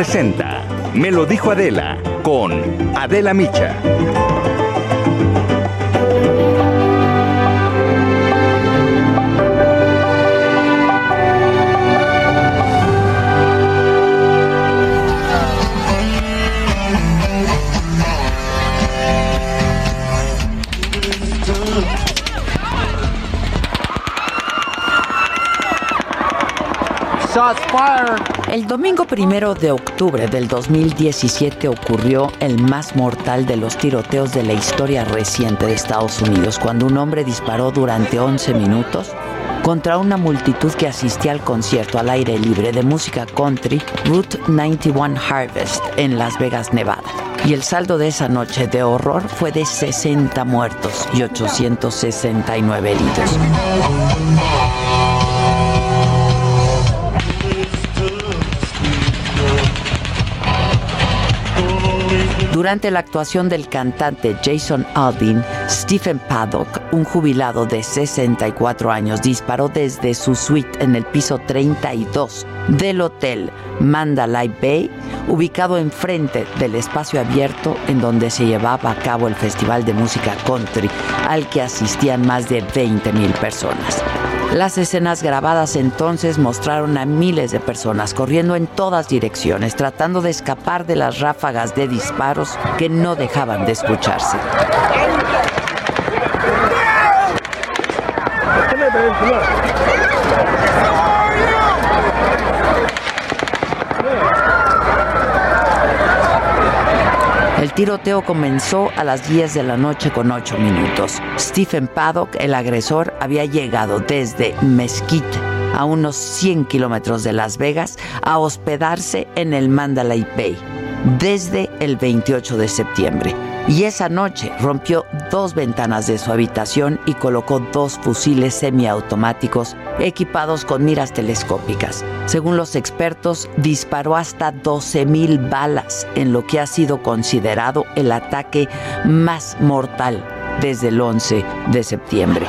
presenta Me lo dijo Adela con Adela Micha. El domingo primero de octubre del 2017 ocurrió el más mortal de los tiroteos de la historia reciente de Estados Unidos, cuando un hombre disparó durante 11 minutos contra una multitud que asistía al concierto al aire libre de música country Route 91 Harvest en Las Vegas, Nevada. Y el saldo de esa noche de horror fue de 60 muertos y 869 heridos. Durante la actuación del cantante Jason Aldean, Stephen Paddock, un jubilado de 64 años, disparó desde su suite en el piso 32 del hotel Mandalay Bay, ubicado enfrente del espacio abierto en donde se llevaba a cabo el Festival de Música Country, al que asistían más de 20 mil personas. Las escenas grabadas entonces mostraron a miles de personas corriendo en todas direcciones, tratando de escapar de las ráfagas de disparos que no dejaban de escucharse. El tiroteo comenzó a las 10 de la noche con 8 minutos. Stephen Paddock, el agresor, había llegado desde Mesquite, a unos 100 kilómetros de Las Vegas, a hospedarse en el Mandalay Bay desde el 28 de septiembre. Y esa noche rompió dos ventanas de su habitación y colocó dos fusiles semiautomáticos equipados con miras telescópicas. Según los expertos, disparó hasta 12.000 balas en lo que ha sido considerado el ataque más mortal desde el 11 de septiembre.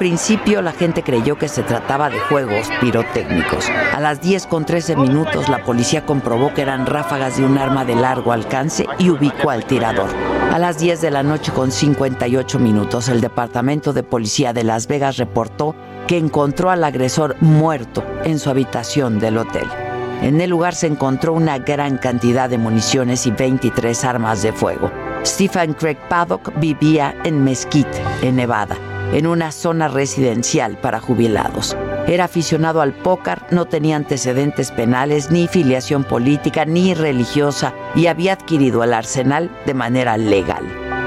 Principio la gente creyó que se trataba de juegos pirotécnicos. A las 10 con 13 minutos la policía comprobó que eran ráfagas de un arma de largo alcance y ubicó al tirador. A las 10 de la noche con 58 minutos el Departamento de Policía de Las Vegas reportó que encontró al agresor muerto en su habitación del hotel. En el lugar se encontró una gran cantidad de municiones y 23 armas de fuego. Stephen Craig Paddock vivía en Mesquite, en Nevada en una zona residencial para jubilados. Era aficionado al póker, no tenía antecedentes penales, ni filiación política, ni religiosa y había adquirido el arsenal de manera legal.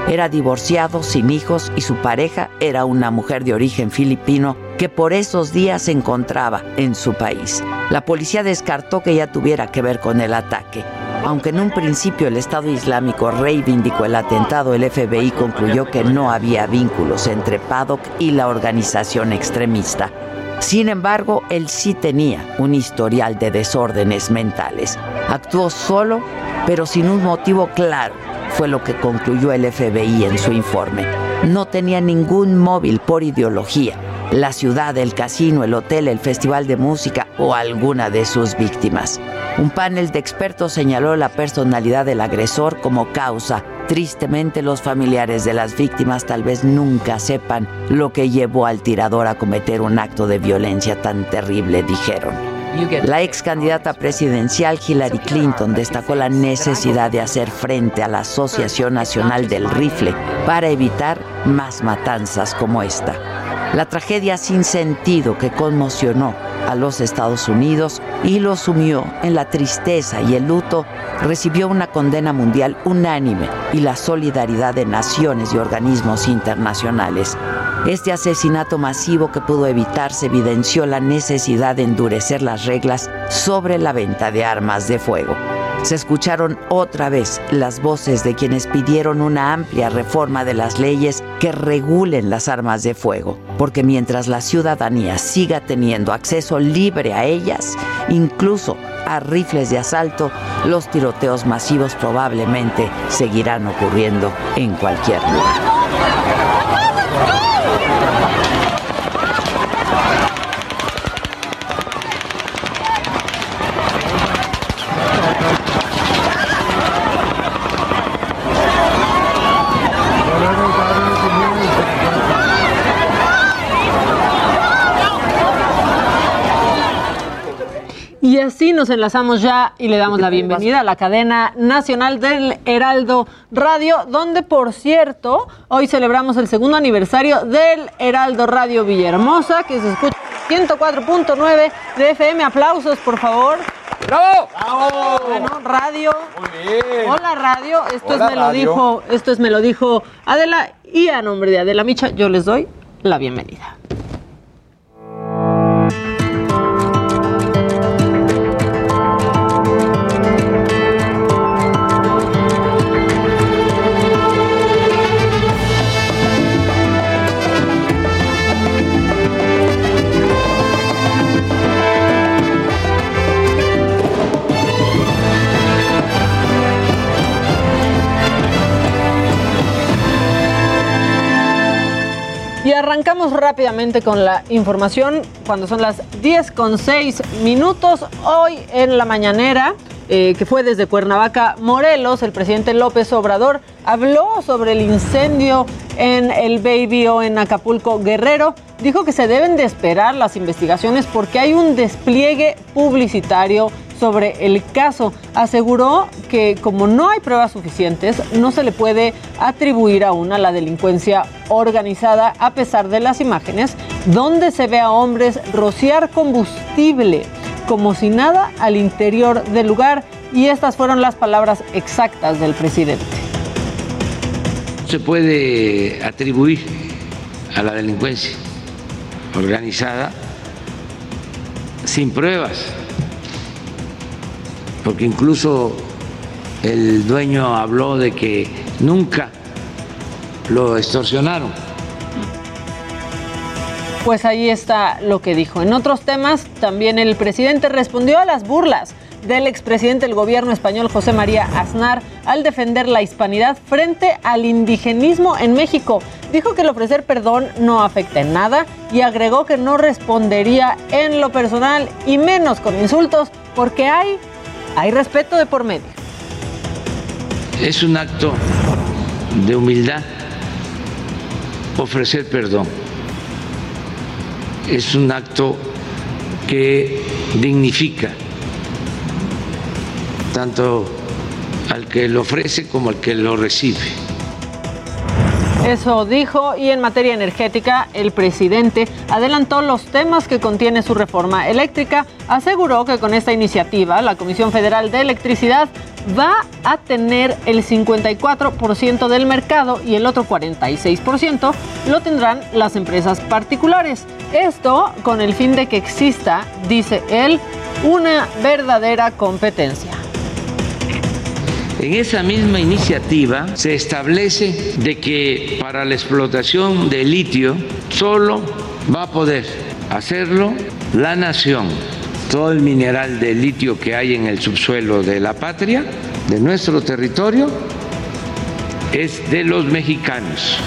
Era divorciado, sin hijos y su pareja era una mujer de origen filipino que por esos días se encontraba en su país. La policía descartó que ella tuviera que ver con el ataque. Aunque en un principio el Estado Islámico reivindicó el atentado, el FBI concluyó que no había vínculos entre Paddock y la organización extremista. Sin embargo, él sí tenía un historial de desórdenes mentales. Actuó solo, pero sin un motivo claro, fue lo que concluyó el FBI en su informe. No tenía ningún móvil por ideología, la ciudad, el casino, el hotel, el festival de música o alguna de sus víctimas. Un panel de expertos señaló la personalidad del agresor como causa. Tristemente los familiares de las víctimas tal vez nunca sepan lo que llevó al tirador a cometer un acto de violencia tan terrible, dijeron. La ex candidata presidencial Hillary Clinton destacó la necesidad de hacer frente a la Asociación Nacional del Rifle para evitar más matanzas como esta. La tragedia sin sentido que conmocionó a los Estados Unidos y lo sumió en la tristeza y el luto, recibió una condena mundial unánime y la solidaridad de naciones y organismos internacionales. Este asesinato masivo que pudo evitarse evidenció la necesidad de endurecer las reglas sobre la venta de armas de fuego. Se escucharon otra vez las voces de quienes pidieron una amplia reforma de las leyes que regulen las armas de fuego, porque mientras la ciudadanía siga teniendo acceso libre a ellas, incluso a rifles de asalto, los tiroteos masivos probablemente seguirán ocurriendo en cualquier lugar. Y así nos enlazamos ya y le damos la bienvenida a la cadena nacional del Heraldo Radio, donde por cierto, hoy celebramos el segundo aniversario del Heraldo Radio Villahermosa, que se escucha 104.9 de FM. Aplausos, por favor. ¡Bravo! ¡Bravo! Bueno, radio. Muy bien. Hola radio, esto Hola, es me lo radio. dijo, esto es me lo dijo Adela y a nombre de Adela Micha yo les doy la bienvenida. Arrancamos rápidamente con la información cuando son las 10 con 6 minutos. Hoy en la mañanera, eh, que fue desde Cuernavaca, Morelos, el presidente López Obrador habló sobre el incendio en el Baby o en Acapulco Guerrero. Dijo que se deben de esperar las investigaciones porque hay un despliegue publicitario sobre el caso. Aseguró que como no hay pruebas suficientes, no se le puede atribuir aún a la delincuencia organizada a pesar de las imágenes donde se ve a hombres rociar combustible como si nada al interior del lugar y estas fueron las palabras exactas del presidente. se puede atribuir a la delincuencia organizada sin pruebas, porque incluso el dueño habló de que nunca lo extorsionaron. Pues ahí está lo que dijo. En otros temas, también el presidente respondió a las burlas del expresidente del gobierno español José María Aznar al defender la hispanidad frente al indigenismo en México. Dijo que el ofrecer perdón no afecta en nada y agregó que no respondería en lo personal y menos con insultos porque hay, hay respeto de por medio. Es un acto de humildad ofrecer perdón. Es un acto que dignifica tanto al que lo ofrece como al que lo recibe. Eso dijo y en materia energética el presidente adelantó los temas que contiene su reforma eléctrica. Aseguró que con esta iniciativa la Comisión Federal de Electricidad va a tener el 54% del mercado y el otro 46% lo tendrán las empresas particulares. Esto con el fin de que exista, dice él, una verdadera competencia. En esa misma iniciativa se establece de que para la explotación de litio solo va a poder hacerlo la nación. Todo el mineral de litio que hay en el subsuelo de la patria, de nuestro territorio, es de los mexicanos.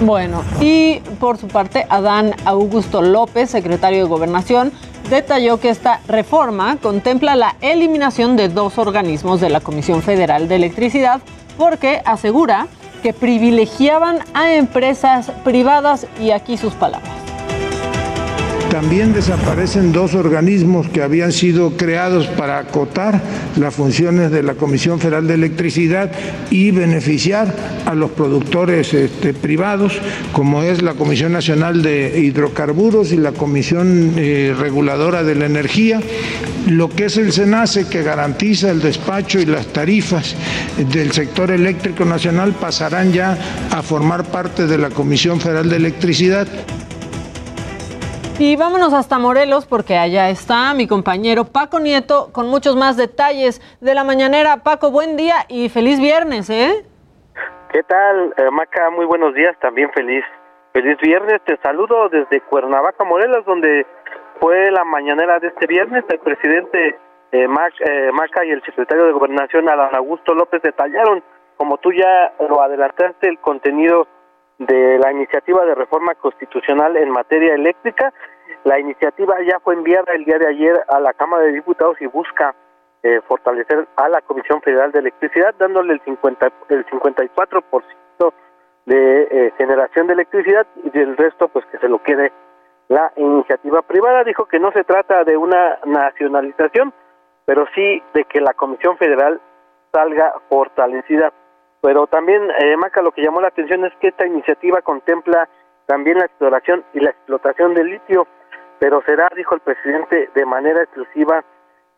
Bueno, y por su parte, Adán Augusto López, secretario de Gobernación, detalló que esta reforma contempla la eliminación de dos organismos de la Comisión Federal de Electricidad porque asegura que privilegiaban a empresas privadas y aquí sus palabras. También desaparecen dos organismos que habían sido creados para acotar las funciones de la Comisión Federal de Electricidad y beneficiar a los productores este, privados, como es la Comisión Nacional de Hidrocarburos y la Comisión eh, Reguladora de la Energía, lo que es el SENACE que garantiza el despacho y las tarifas del sector eléctrico nacional pasarán ya a formar parte de la Comisión Federal de Electricidad. Y vámonos hasta Morelos porque allá está mi compañero Paco Nieto con muchos más detalles de la mañanera. Paco, buen día y feliz viernes, ¿eh? ¿Qué tal, eh, Maca? Muy buenos días, también feliz, feliz viernes. Te saludo desde Cuernavaca, Morelos, donde fue la mañanera de este viernes. El presidente eh, eh, Maca y el secretario de Gobernación, Adán Augusto López, detallaron, como tú ya lo adelantaste, el contenido de la iniciativa de reforma constitucional en materia eléctrica. La iniciativa ya fue enviada el día de ayer a la Cámara de Diputados y busca eh, fortalecer a la Comisión Federal de Electricidad, dándole el, 50, el 54% de eh, generación de electricidad y del resto pues que se lo quede la iniciativa privada. Dijo que no se trata de una nacionalización, pero sí de que la Comisión Federal salga fortalecida pero también, eh, Maca, lo que llamó la atención es que esta iniciativa contempla también la exploración y la explotación del litio, pero será, dijo el presidente, de manera exclusiva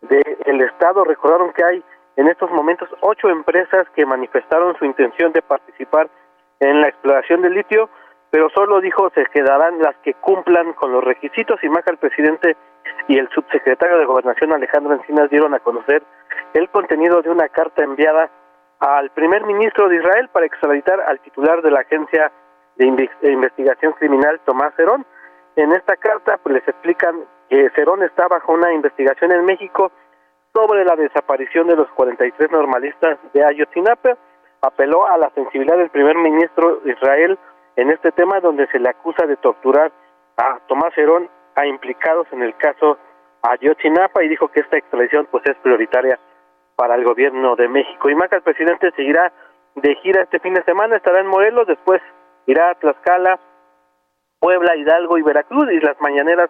del Estado. Recordaron que hay en estos momentos ocho empresas que manifestaron su intención de participar en la exploración del litio, pero solo dijo se quedarán las que cumplan con los requisitos y Maca, el presidente y el subsecretario de Gobernación Alejandro Encinas dieron a conocer el contenido de una carta enviada al primer ministro de Israel para extraditar al titular de la Agencia de Investigación Criminal, Tomás Cerón. En esta carta pues, les explican que Cerón está bajo una investigación en México sobre la desaparición de los 43 normalistas de Ayotzinapa. Apeló a la sensibilidad del primer ministro de Israel en este tema, donde se le acusa de torturar a Tomás Cerón a implicados en el caso Ayotzinapa y dijo que esta extradición pues es prioritaria para el gobierno de México. Y más el presidente seguirá de gira este fin de semana, estará en Morelos, después irá a Tlaxcala, Puebla, Hidalgo y Veracruz, y las mañaneras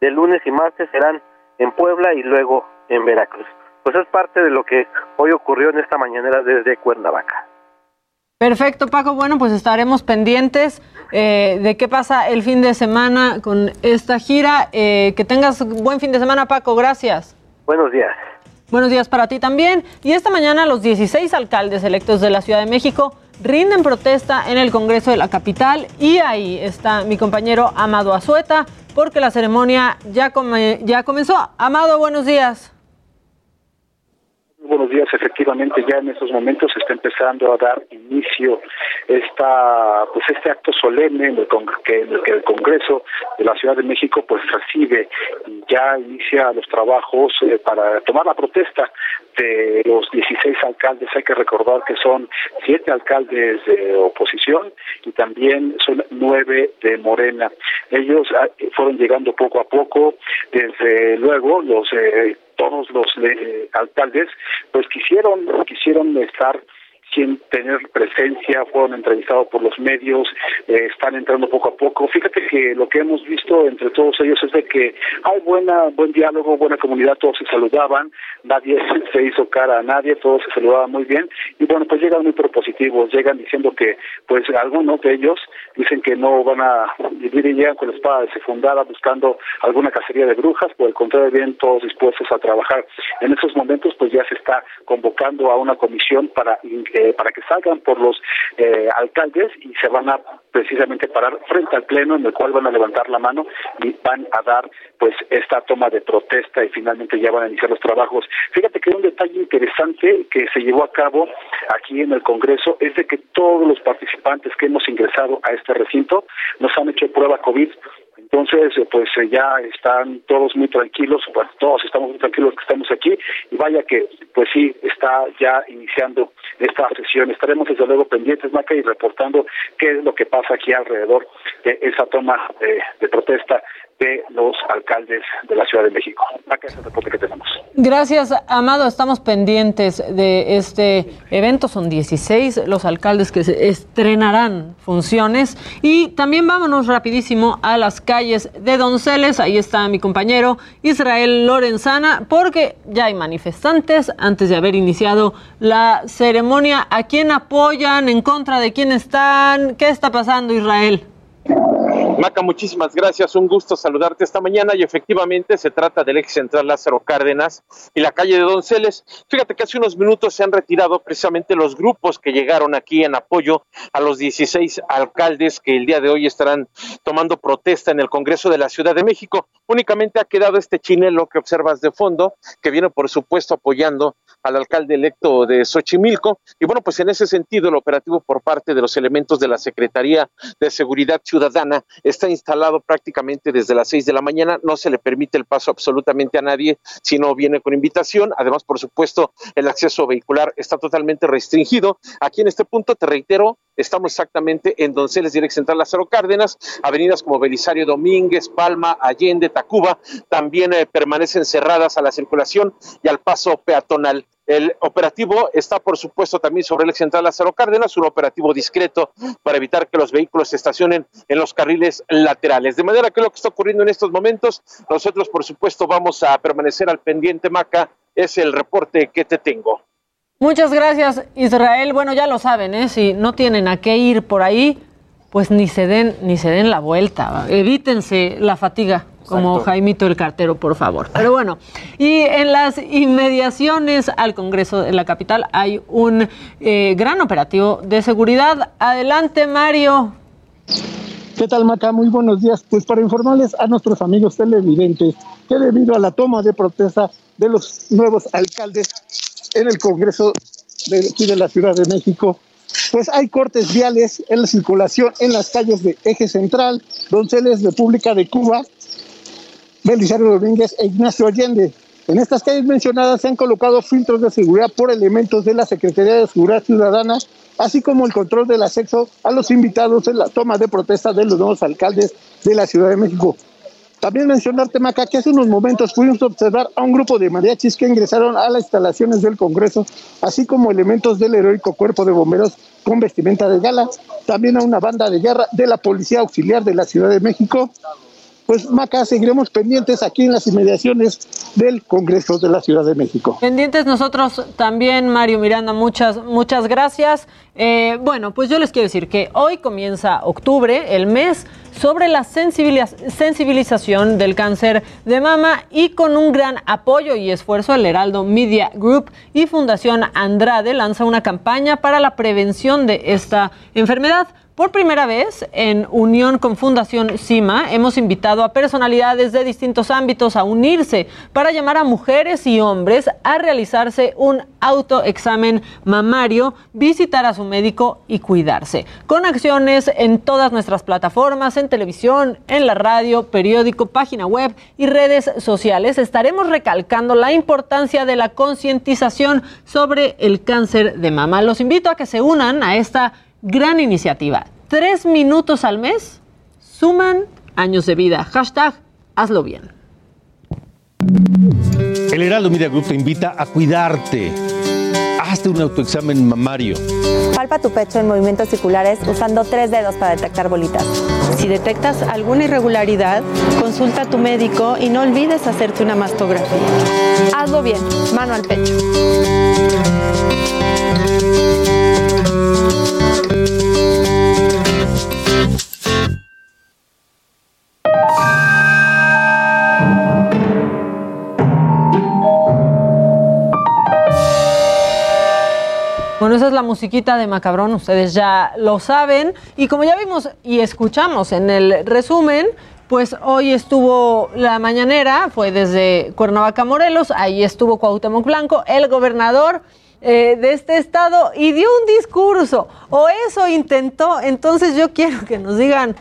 de lunes y martes serán en Puebla y luego en Veracruz. Pues es parte de lo que hoy ocurrió en esta mañanera desde Cuernavaca. Perfecto, Paco. Bueno, pues estaremos pendientes eh, de qué pasa el fin de semana con esta gira. Eh, que tengas buen fin de semana, Paco. Gracias. Buenos días. Buenos días para ti también. Y esta mañana los 16 alcaldes electos de la Ciudad de México rinden protesta en el Congreso de la capital y ahí está mi compañero Amado Azueta porque la ceremonia ya, ya comenzó. Amado, buenos días. Buenos días, efectivamente ya en estos momentos está empezando a dar inicio esta, pues este acto solemne en el, que, el Congreso de la Ciudad de México pues recibe y ya inicia los trabajos eh, para tomar la protesta de los 16 alcaldes. Hay que recordar que son siete alcaldes de oposición y también son nueve de Morena. Ellos ah, fueron llegando poco a poco, desde luego los eh, todos los eh, alcaldes pues quisieron quisieron estar sin tener presencia, fueron entrevistados por los medios, eh, están entrando poco a poco. Fíjate que lo que hemos visto entre todos ellos es de que hay buena, buen diálogo, buena comunidad, todos se saludaban, nadie se hizo cara a nadie, todos se saludaban muy bien y bueno, pues llegan muy propositivos, llegan diciendo que pues algunos de ellos dicen que no van a vivir y llegan con la espada desfundada buscando alguna cacería de brujas, por el contrario, bien todos dispuestos a trabajar. En esos momentos pues ya se está convocando a una comisión para eh, para que salgan por los eh, alcaldes y se van a precisamente parar frente al pleno en el cual van a levantar la mano y van a dar pues esta toma de protesta y finalmente ya van a iniciar los trabajos. Fíjate que un detalle interesante que se llevó a cabo aquí en el Congreso es de que todos los participantes que hemos ingresado a este recinto nos han hecho prueba COVID entonces, eh, pues eh, ya están todos muy tranquilos, pues todos estamos muy tranquilos que estamos aquí y vaya que, pues sí, está ya iniciando esta sesión. Estaremos desde luego pendientes, Maca, y reportando qué es lo que pasa aquí alrededor de esa toma de protesta los alcaldes de la Ciudad de México. Gracias, Amado. Estamos pendientes de este evento. Son 16 los alcaldes que se estrenarán funciones. Y también vámonos rapidísimo a las calles de Donceles. Ahí está mi compañero Israel Lorenzana, porque ya hay manifestantes antes de haber iniciado la ceremonia. ¿A quién apoyan? ¿En contra de quién están? ¿Qué está pasando, Israel? Maca, muchísimas gracias. Un gusto saludarte esta mañana y efectivamente se trata del ex central Lázaro Cárdenas y la calle de Donceles. Fíjate que hace unos minutos se han retirado precisamente los grupos que llegaron aquí en apoyo a los 16 alcaldes que el día de hoy estarán tomando protesta en el Congreso de la Ciudad de México. Únicamente ha quedado este chinelo que observas de fondo, que viene por supuesto apoyando al alcalde electo de Xochimilco. Y bueno, pues en ese sentido el operativo por parte de los elementos de la Secretaría de Seguridad Ciudadana está instalado prácticamente desde las seis de la mañana. No se le permite el paso absolutamente a nadie si no viene con invitación. Además, por supuesto, el acceso vehicular está totalmente restringido. Aquí en este punto, te reitero, estamos exactamente en Donceles, Direct Central Lázaro Cárdenas, avenidas como Belisario Domínguez, Palma, Allende, Tacuba, también eh, permanecen cerradas a la circulación y al paso peatonal. El operativo está, por supuesto, también sobre el ex central Lázaro Cárdenas, un operativo discreto para evitar que los vehículos se estacionen en los carriles laterales. De manera que lo que está ocurriendo en estos momentos, nosotros, por supuesto, vamos a permanecer al pendiente, Maca. Es el reporte que te tengo. Muchas gracias, Israel. Bueno, ya lo saben, ¿eh? si no tienen a qué ir por ahí, pues ni se den, ni se den la vuelta. Evítense la fatiga como Jaimito el cartero, por favor. Pero bueno, y en las inmediaciones al Congreso de la capital hay un eh, gran operativo de seguridad. Adelante, Mario. ¿Qué tal, Maca? Muy buenos días. Pues para informarles a nuestros amigos televidentes que debido a la toma de protesta de los nuevos alcaldes en el Congreso de aquí de la Ciudad de México, pues hay cortes viales en la circulación en las calles de Eje Central, Donceles, República de Cuba, Belisario Domínguez e Ignacio Allende. En estas calles mencionadas se han colocado filtros de seguridad por elementos de la Secretaría de Seguridad Ciudadana, así como el control del acceso a los invitados en la toma de protesta de los nuevos alcaldes de la Ciudad de México. También mencionarte, Maca, que hace unos momentos pudimos observar a un grupo de mariachis que ingresaron a las instalaciones del Congreso, así como elementos del heroico cuerpo de bomberos con vestimenta de gala, también a una banda de guerra de la Policía Auxiliar de la Ciudad de México, pues Maca, seguiremos pendientes aquí en las inmediaciones del Congreso de la Ciudad de México. Pendientes nosotros también, Mario Miranda, muchas, muchas gracias. Eh, bueno, pues yo les quiero decir que hoy comienza octubre, el mes sobre la sensibilización del cáncer de mama y con un gran apoyo y esfuerzo el Heraldo Media Group y Fundación Andrade lanza una campaña para la prevención de esta enfermedad. Por primera vez, en unión con Fundación CIMA, hemos invitado a personalidades de distintos ámbitos a unirse para llamar a mujeres y hombres a realizarse un autoexamen mamario, visitar a su médico y cuidarse. Con acciones en todas nuestras plataformas, en televisión, en la radio, periódico, página web y redes sociales, estaremos recalcando la importancia de la concientización sobre el cáncer de mama. Los invito a que se unan a esta gran iniciativa. Tres minutos al mes suman años de vida. Hashtag hazlo bien. El Heraldo Media Group te invita a cuidarte. Hazte un autoexamen mamario. Palpa tu pecho en movimientos circulares usando tres dedos para detectar bolitas. Si detectas alguna irregularidad, consulta a tu médico y no olvides hacerte una mastografía. Hazlo bien, mano al pecho. Esa es la musiquita de Macabrón, ustedes ya lo saben. Y como ya vimos y escuchamos en el resumen, pues hoy estuvo la mañanera, fue desde Cuernavaca, Morelos, ahí estuvo Cuauhtémoc Blanco, el gobernador eh, de este estado, y dio un discurso, o eso intentó. Entonces yo quiero que nos digan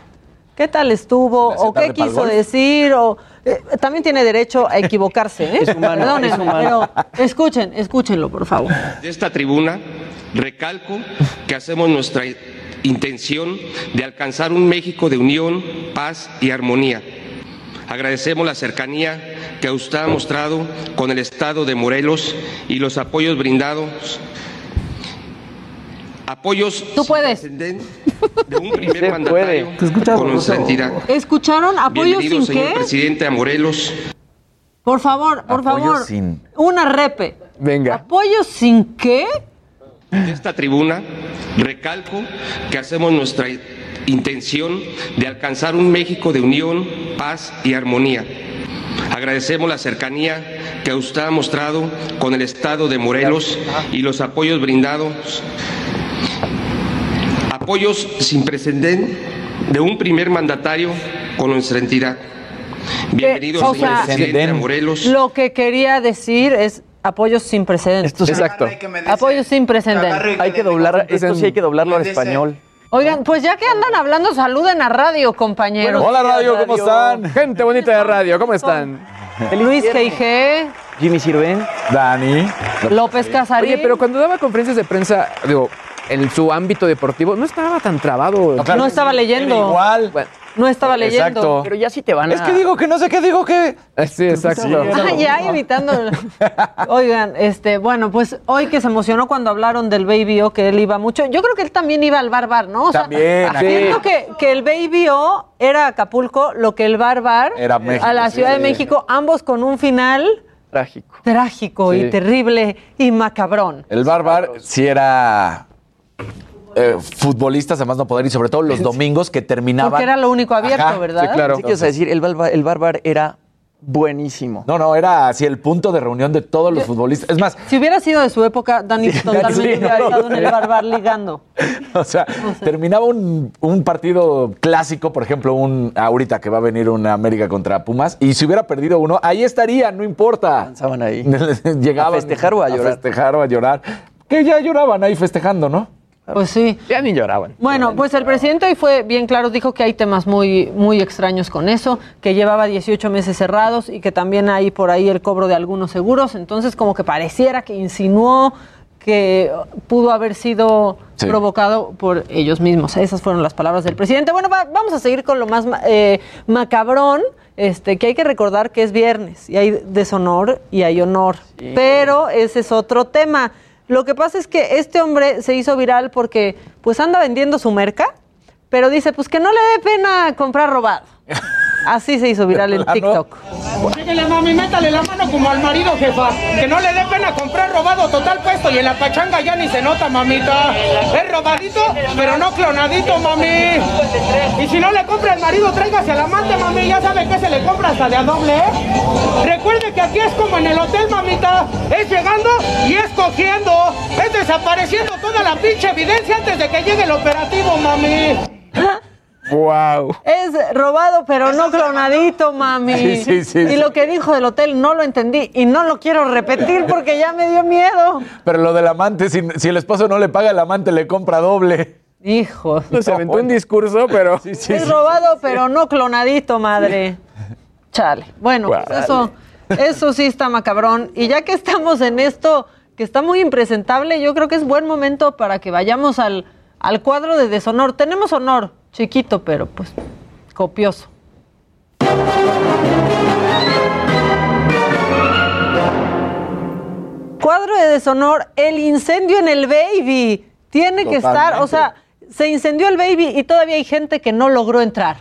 qué tal estuvo, o qué quiso decir, o eh, también tiene derecho a equivocarse. ¿eh? Es humano, Perdónenme, es humano. pero escuchen, escúchenlo, por favor. De esta tribuna recalco que hacemos nuestra intención de alcanzar un México de unión, paz y armonía. Agradecemos la cercanía que usted ha mostrado con el Estado de Morelos y los apoyos brindados. Apoyos Tú puedes. de un primer mandatario con nuestra entidad. ¿Escucharon apoyo Bienvenido, sin señor qué? presidente, a Morelos. Por favor, por Apoyo favor. sin- Una repe. Venga. ¿Apoyo sin qué? De esta tribuna recalco que hacemos nuestra intención de alcanzar un México de unión, paz y armonía. Agradecemos la cercanía que usted ha mostrado con el Estado de Morelos y los apoyos brindados, apoyos sin precedente de un primer mandatario con nuestra entidad. Bienvenido, o señor sea, presidente de Morelos. Lo que quería decir es apoyos sin precedentes. Exacto. Apoyos sin precedentes. Hay que doblar, esto sí hay que doblarlo al español. Oigan, pues ya que andan hablando, saluden a radio, compañeros. Hola radio, ¿cómo están? Gente bonita de radio, ¿cómo están? Luis G.I.G., Jimmy Sirven. Dani. López Casarín. Oye, pero cuando daba conferencias de prensa, digo, en su ámbito deportivo, no estaba tan trabado. No estaba leyendo. Igual. No estaba leyendo. Exacto. Pero ya sí te van a... Es que digo que no sé qué digo que. Sí, exacto. Ah, ya evitando. Oigan, este, bueno, pues hoy que se emocionó cuando hablaron del Baby O, que él iba mucho. Yo creo que él también iba al Bar Bar, ¿no? O sea, También, sí. Siento que, que el Baby O era Acapulco, lo que el Bar Bar Era México, a la sí, Ciudad de sí. México, ambos con un final Trágico. trágico y terrible y macabrón. El Barbar sí era eh, futbolistas, además no poder, y sobre todo los domingos que terminaban. Porque era lo único abierto, Ajá, ¿verdad? sí, claro. Sí, que, o sea, decir, el, Barbar, el Barbar era buenísimo. No, no, era así el punto de reunión de todos los futbolistas. Es más, Si hubiera sido de su época, Dani totalmente sí, hubiera no, estado en el sí. Bar Bar ligando. o sea, terminaba un, un partido clásico, por ejemplo, un ahorita que va a venir una América contra Pumas, y si hubiera perdido uno, ahí estaría, no importa. Estaban ahí. Llegaban ¿A festejar o a llorar? A festejar o a llorar. Que ya lloraban ahí festejando, ¿no? Pues sí. Ya ni lloraban. Bueno, pues el presidente hoy fue bien claro, dijo que hay temas muy, muy extraños con eso, que llevaba 18 meses cerrados y que también hay por ahí el cobro de algunos seguros, entonces como que pareciera que insinuó que pudo haber sido Sí. provocado por ellos mismos. Esas fueron las palabras del presidente. Bueno, va- vamos a seguir con lo más eh, macabrón, este, que hay que recordar que es viernes y hay deshonor y hay honor. Pero ese es otro tema. Lo que pasa es que este hombre se hizo viral porque pues anda vendiendo su merca, pero dice pues que no le dé pena comprar robado. Así se hizo viral en plano? TikTok. Síguele, mami, métale la mano como al marido, jefa. Que no le dé pena comprar robado total puesto y en la pachanga ya ni se nota, mamita. Es robadito, pero no clonadito, mami. Y si no le compra el marido, tráigase al amante, mami. Ya sabe que se le compra hasta de a doble, ¿eh? Recuerde que aquí es como en el hotel, mamita. Es llegando y es cogiendo. Es desapareciendo toda la pinche evidencia antes de que llegue el operativo, mami. Wow. Es robado, pero no clonadito, mami. Sí, sí, sí, y sí. lo que dijo del hotel no lo entendí y no lo quiero repetir porque ya me dio miedo. Pero lo del amante, si, si el esposo no le paga, el amante le compra doble. Hijo. Se aventó un discurso, pero. Sí, sí, es sí. robado, pero no clonadito, madre. Chale. Bueno, pues eso, eso sí está macabrón. Y ya que estamos en esto, que está muy impresentable, yo creo que es buen momento para que vayamos al, al cuadro de deshonor. Tenemos honor, chiquito, pero pues copioso. Cuadro de deshonor, el incendio en el baby. Tiene que estar, o sea, se incendió el baby y todavía hay gente que no logró entrar.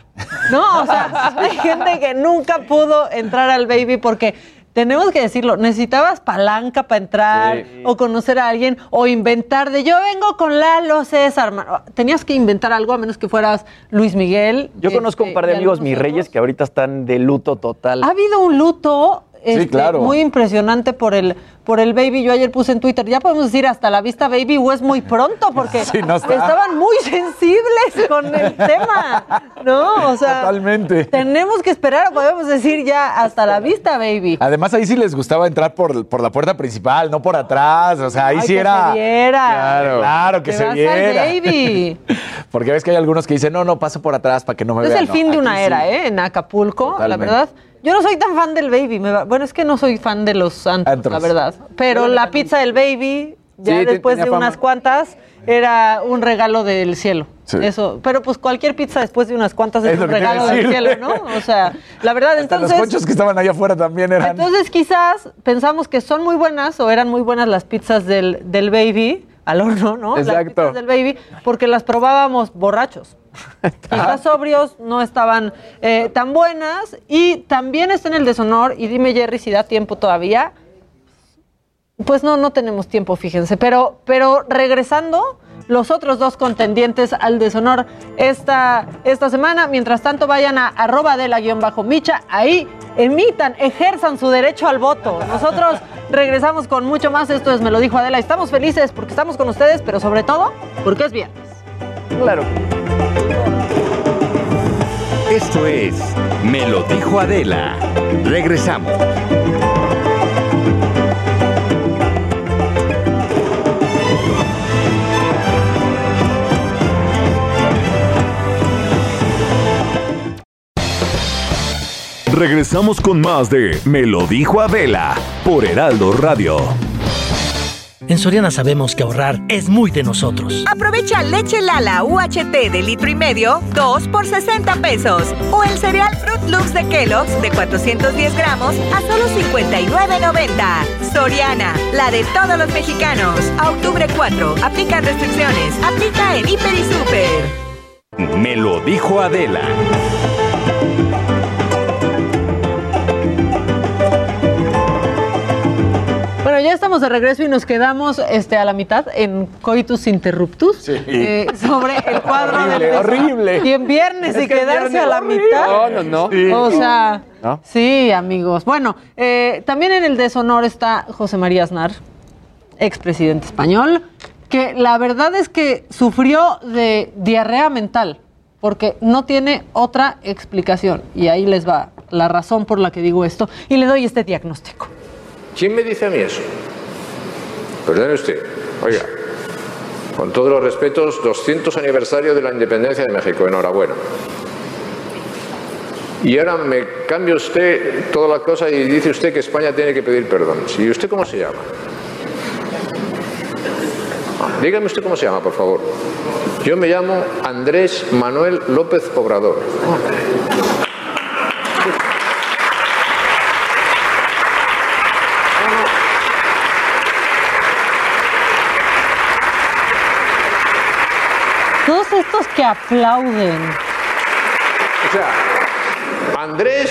¿No? O sea, hay gente que nunca pudo entrar al baby porque tenemos que decirlo, necesitabas palanca para entrar Sí. o conocer a alguien o inventar de yo vengo con Lalo César. mano". Tenías que inventar algo a menos que fueras Luis Miguel. Yo conozco un este, par de y amigos, mis reyes, que ahorita están de luto total. Ha habido un luto este, claro. muy impresionante por el, por el baby. Yo ayer puse en Twitter, ya podemos decir hasta la vista baby o es muy pronto porque Sí, no estaban muy sensibles con el tema, ¿no? O sea, Totalmente. tenemos que esperar, o podemos decir ya hasta la vista baby. Además, ahí sí les gustaba entrar por, por la puerta principal, no por atrás. O sea, ahí Ay, sí que era. se viera. Claro, claro que Te se vas al viera. baby. Porque ves que hay algunos que dicen, no, no, paso por atrás para que no me Es vean. el No, fin de una sí. era, ¿eh? En Acapulco, la verdad. Yo no soy tan fan del baby. me va- Bueno, es que no soy fan de los santos, Antros. la verdad. Pero la pizza del baby, ya Sí, después de fama. unas cuantas, era un regalo del cielo. Sí. Eso. Pero pues cualquier pizza después de unas cuantas es, un regalo del cielo, ¿no? O sea, la verdad, Hasta los entonces. conchos que estaban allá afuera también eran. Entonces quizás pensamos que son muy buenas o eran muy buenas las pizzas del, del baby al horno, ¿no? Las Exacto. pizzas del baby porque las probábamos borrachos. Quizás sobrios no estaban eh, tan buenas y también está en el deshonor y dime Jerry si da tiempo todavía. Pues no, no tenemos tiempo, fíjense. Pero, pero regresando, los otros dos contendientes al deshonor esta, esta semana. Mientras tanto, vayan a arroba de la guion bajo Micha. Ahí emitan, ejerzan su derecho al voto. Nosotros regresamos con mucho más. Esto es Me lo dijo Adela. Estamos felices porque estamos con ustedes, pero sobre todo porque es viernes. Claro. Esto es Me lo dijo Adela. Regresamos. Regresamos con más de Me lo dijo Adela por Heraldo Radio. En Soriana sabemos que ahorrar es muy de nosotros. Aprovecha leche Lala UHT de litro y medio, 2 por 60 pesos. O el cereal Fruit Loops de Kellogg's de 410 gramos a solo 59.90. Soriana, la de todos los mexicanos. A octubre 4, aplica restricciones. Aplica en Hiper y Super. Me lo dijo Adela. Ya estamos de regreso y nos quedamos este, a la mitad en Coitus Interruptus eh, sobre el cuadro Horrible, del horrible. Y en viernes Es y que quedarse viernes a la horrible. mitad. No, no, no. Sí. O sea, ¿No? sí, amigos. Bueno, eh, también en el deshonor está José María Aznar, expresidente español, que la verdad es que sufrió de diarrea mental, porque no tiene otra explicación. Y ahí les va la razón por la que digo esto. Y le doy este diagnóstico. ¿Quién me dice a mí eso? Perdone usted. Oiga, con todos los respetos, 200 aniversario de la independencia de México. Enhorabuena. Y ahora me cambia usted toda la cosa y dice usted que España tiene que pedir perdón. ¿Y usted cómo se llama? Dígame usted cómo se llama, por favor. Yo me llamo Andrés Manuel López Obrador. Que aplauden. O sea, Andrés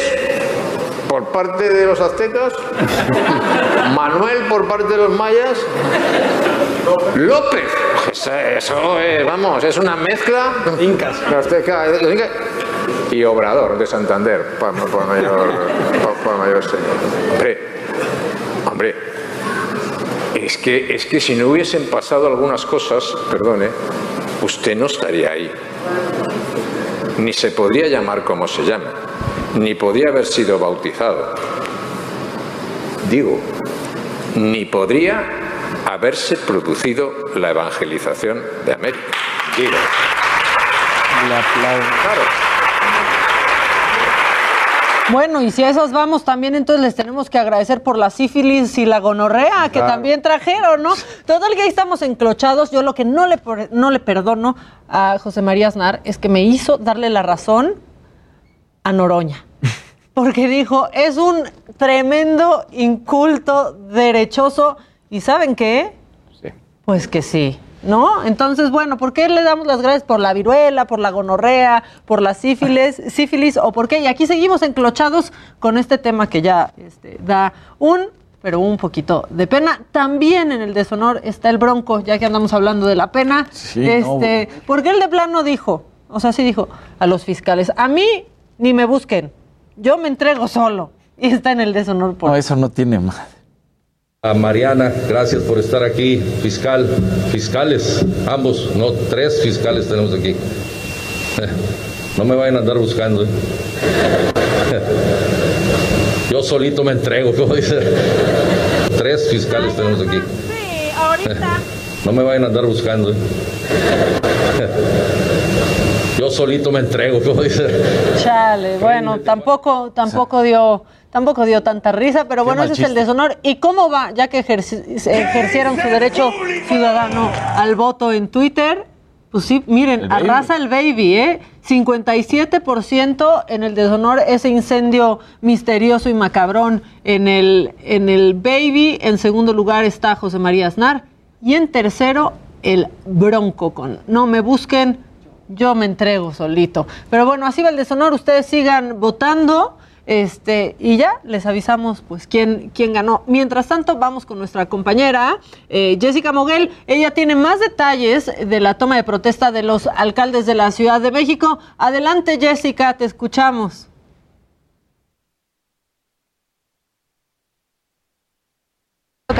por parte de los aztecas, Manuel por parte de los mayas, López. Eso, eso es, vamos, es una mezcla. Incas. Azteca, los incas, y Obrador de Santander, por, por mayor, por, por mayor señor. Hombre, hombre, es que, es que si no hubiesen pasado algunas cosas, perdone, usted no estaría ahí. Ni se podría llamar como se llama, ni podría haber sido bautizado. Digo, ni podría haberse producido la evangelización de América. Digo. Claro. Bueno, y si a esos vamos, también entonces les tenemos que agradecer por la sífilis y la gonorrea que Claro. también trajeron, ¿no? Total que ahí estamos enclochados. Yo lo que no le, no le perdono a José María Aznar es que me hizo darle la razón a Noroña. Porque dijo, es un tremendo inculto derechoso. ¿Y saben qué? Pues que sí, ¿no? Entonces, bueno, ¿por qué le damos las gracias por la viruela, por la gonorrea, por la sífilis, sífilis o por qué? Y aquí seguimos enclochados con este tema que ya este, da un, pero un poquito de pena. También en el deshonor está el bronco, ya que andamos hablando de la pena. Sí, no, este, porque él de plano dijo, o sea, sí dijo a los fiscales, a mí ni me busquen, yo me entrego solo. Y está en el deshonor por No, eso no tiene más. A Mariana, gracias por estar aquí. Fiscal, fiscales, ambos, no, tres fiscales tenemos aquí. No me vayan a andar buscando. ¿eh? Yo solito me entrego, como dice. Tres fiscales tenemos aquí. No me vayan a andar buscando. ¿eh? Yo solito me entrego, como dice. Chale, bueno, tampoco, tampoco dio, tampoco dio tanta risa, pero bueno, ese es el deshonor. ¿Y cómo va? Ya que se ejercieron su derecho ciudadano al voto en Twitter, pues sí, miren, El arrasa el baby, ¿eh? 57% en el deshonor, ese incendio misterioso y macabrón en el, en el baby. En segundo lugar está José María Aznar. Y en tercero, el bronco con No me busquen, yo me entrego solito. Pero bueno, así va el deshonor. Ustedes sigan votando. Este, y ya les avisamos pues quién, quién ganó. Mientras tanto, vamos con nuestra compañera eh, Jessica Moguel. Ella tiene más detalles de la toma de protesta de los alcaldes de la Ciudad de México. Adelante, Jessica, te escuchamos.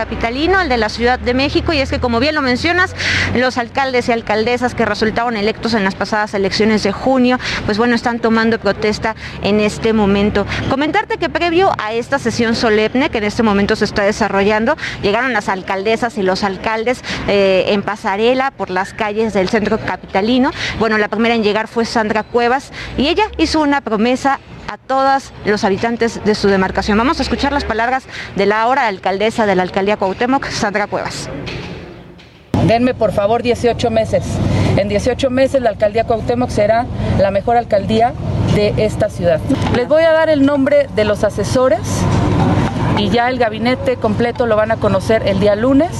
Capitalino, el de la Ciudad de México, y es que como bien lo mencionas, los alcaldes y alcaldesas que resultaron electos en las pasadas elecciones de junio, pues bueno, están tomando protesta en este momento. Comentarte que previo a esta sesión solemne que en este momento se está desarrollando, llegaron las alcaldesas y los alcaldes eh, en pasarela por las calles del centro capitalino. Bueno, la primera en llegar fue Sandra Cuevas y ella hizo una promesa a todos los habitantes de su demarcación. Vamos a escuchar las palabras de la ahora alcaldesa de la alcaldía Cuauhtémoc, Sandra Cuevas. Denme por favor 18 meses. En 18 meses la alcaldía Cuauhtémoc será la mejor alcaldía de esta ciudad. Les voy a dar el nombre de los asesores y ya el gabinete completo lo van a conocer el día lunes.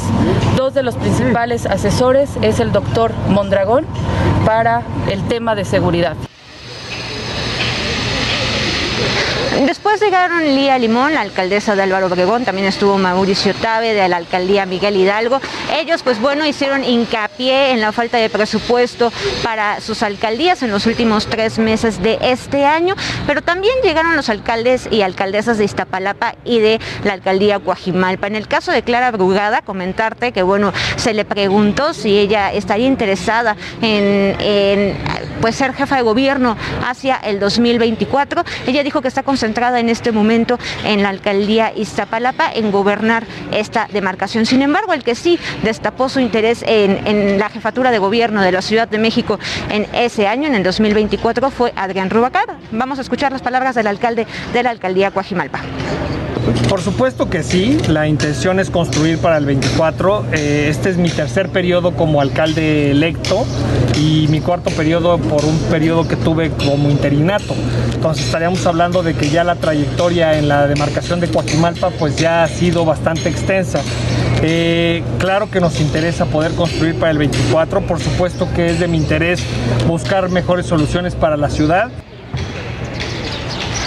Dos de los principales asesores es el doctor Mondragón para el tema de seguridad. Thank you. Después llegaron Lía Limón, la alcaldesa de Álvaro Obregón, también estuvo Mauricio Tabe de la alcaldía Miguel Hidalgo. Ellos, pues bueno, hicieron hincapié en la falta de presupuesto para sus alcaldías en los últimos tres meses de este año, pero también llegaron los alcaldes y alcaldesas de Iztapalapa y de la alcaldía Coajimalpa. En el caso de Clara Brugada, comentarte que, bueno, se le preguntó si ella estaría interesada en, en pues ser jefa de gobierno hacia el 2024. Ella dijo que está concentrada en este momento en la alcaldía Iztapalapa en gobernar esta demarcación. Sin embargo, el que sí destapó su interés en, en la jefatura de gobierno de la Ciudad de México en ese año, en el 2024, fue Adrián Rubacar. Vamos a escuchar las palabras del alcalde de la alcaldía Coajimalpa. Por supuesto que sí, la intención es construir para el 24. Eh, este es mi tercer periodo como alcalde electo y mi cuarto periodo por un periodo que tuve como interinato. Entonces estaríamos hablando de que ya la trayectoria en la demarcación de Coajimalpa pues ya ha sido bastante extensa. Eh, claro que nos interesa poder construir para el 24, por supuesto que es de mi interés buscar mejores soluciones para la ciudad.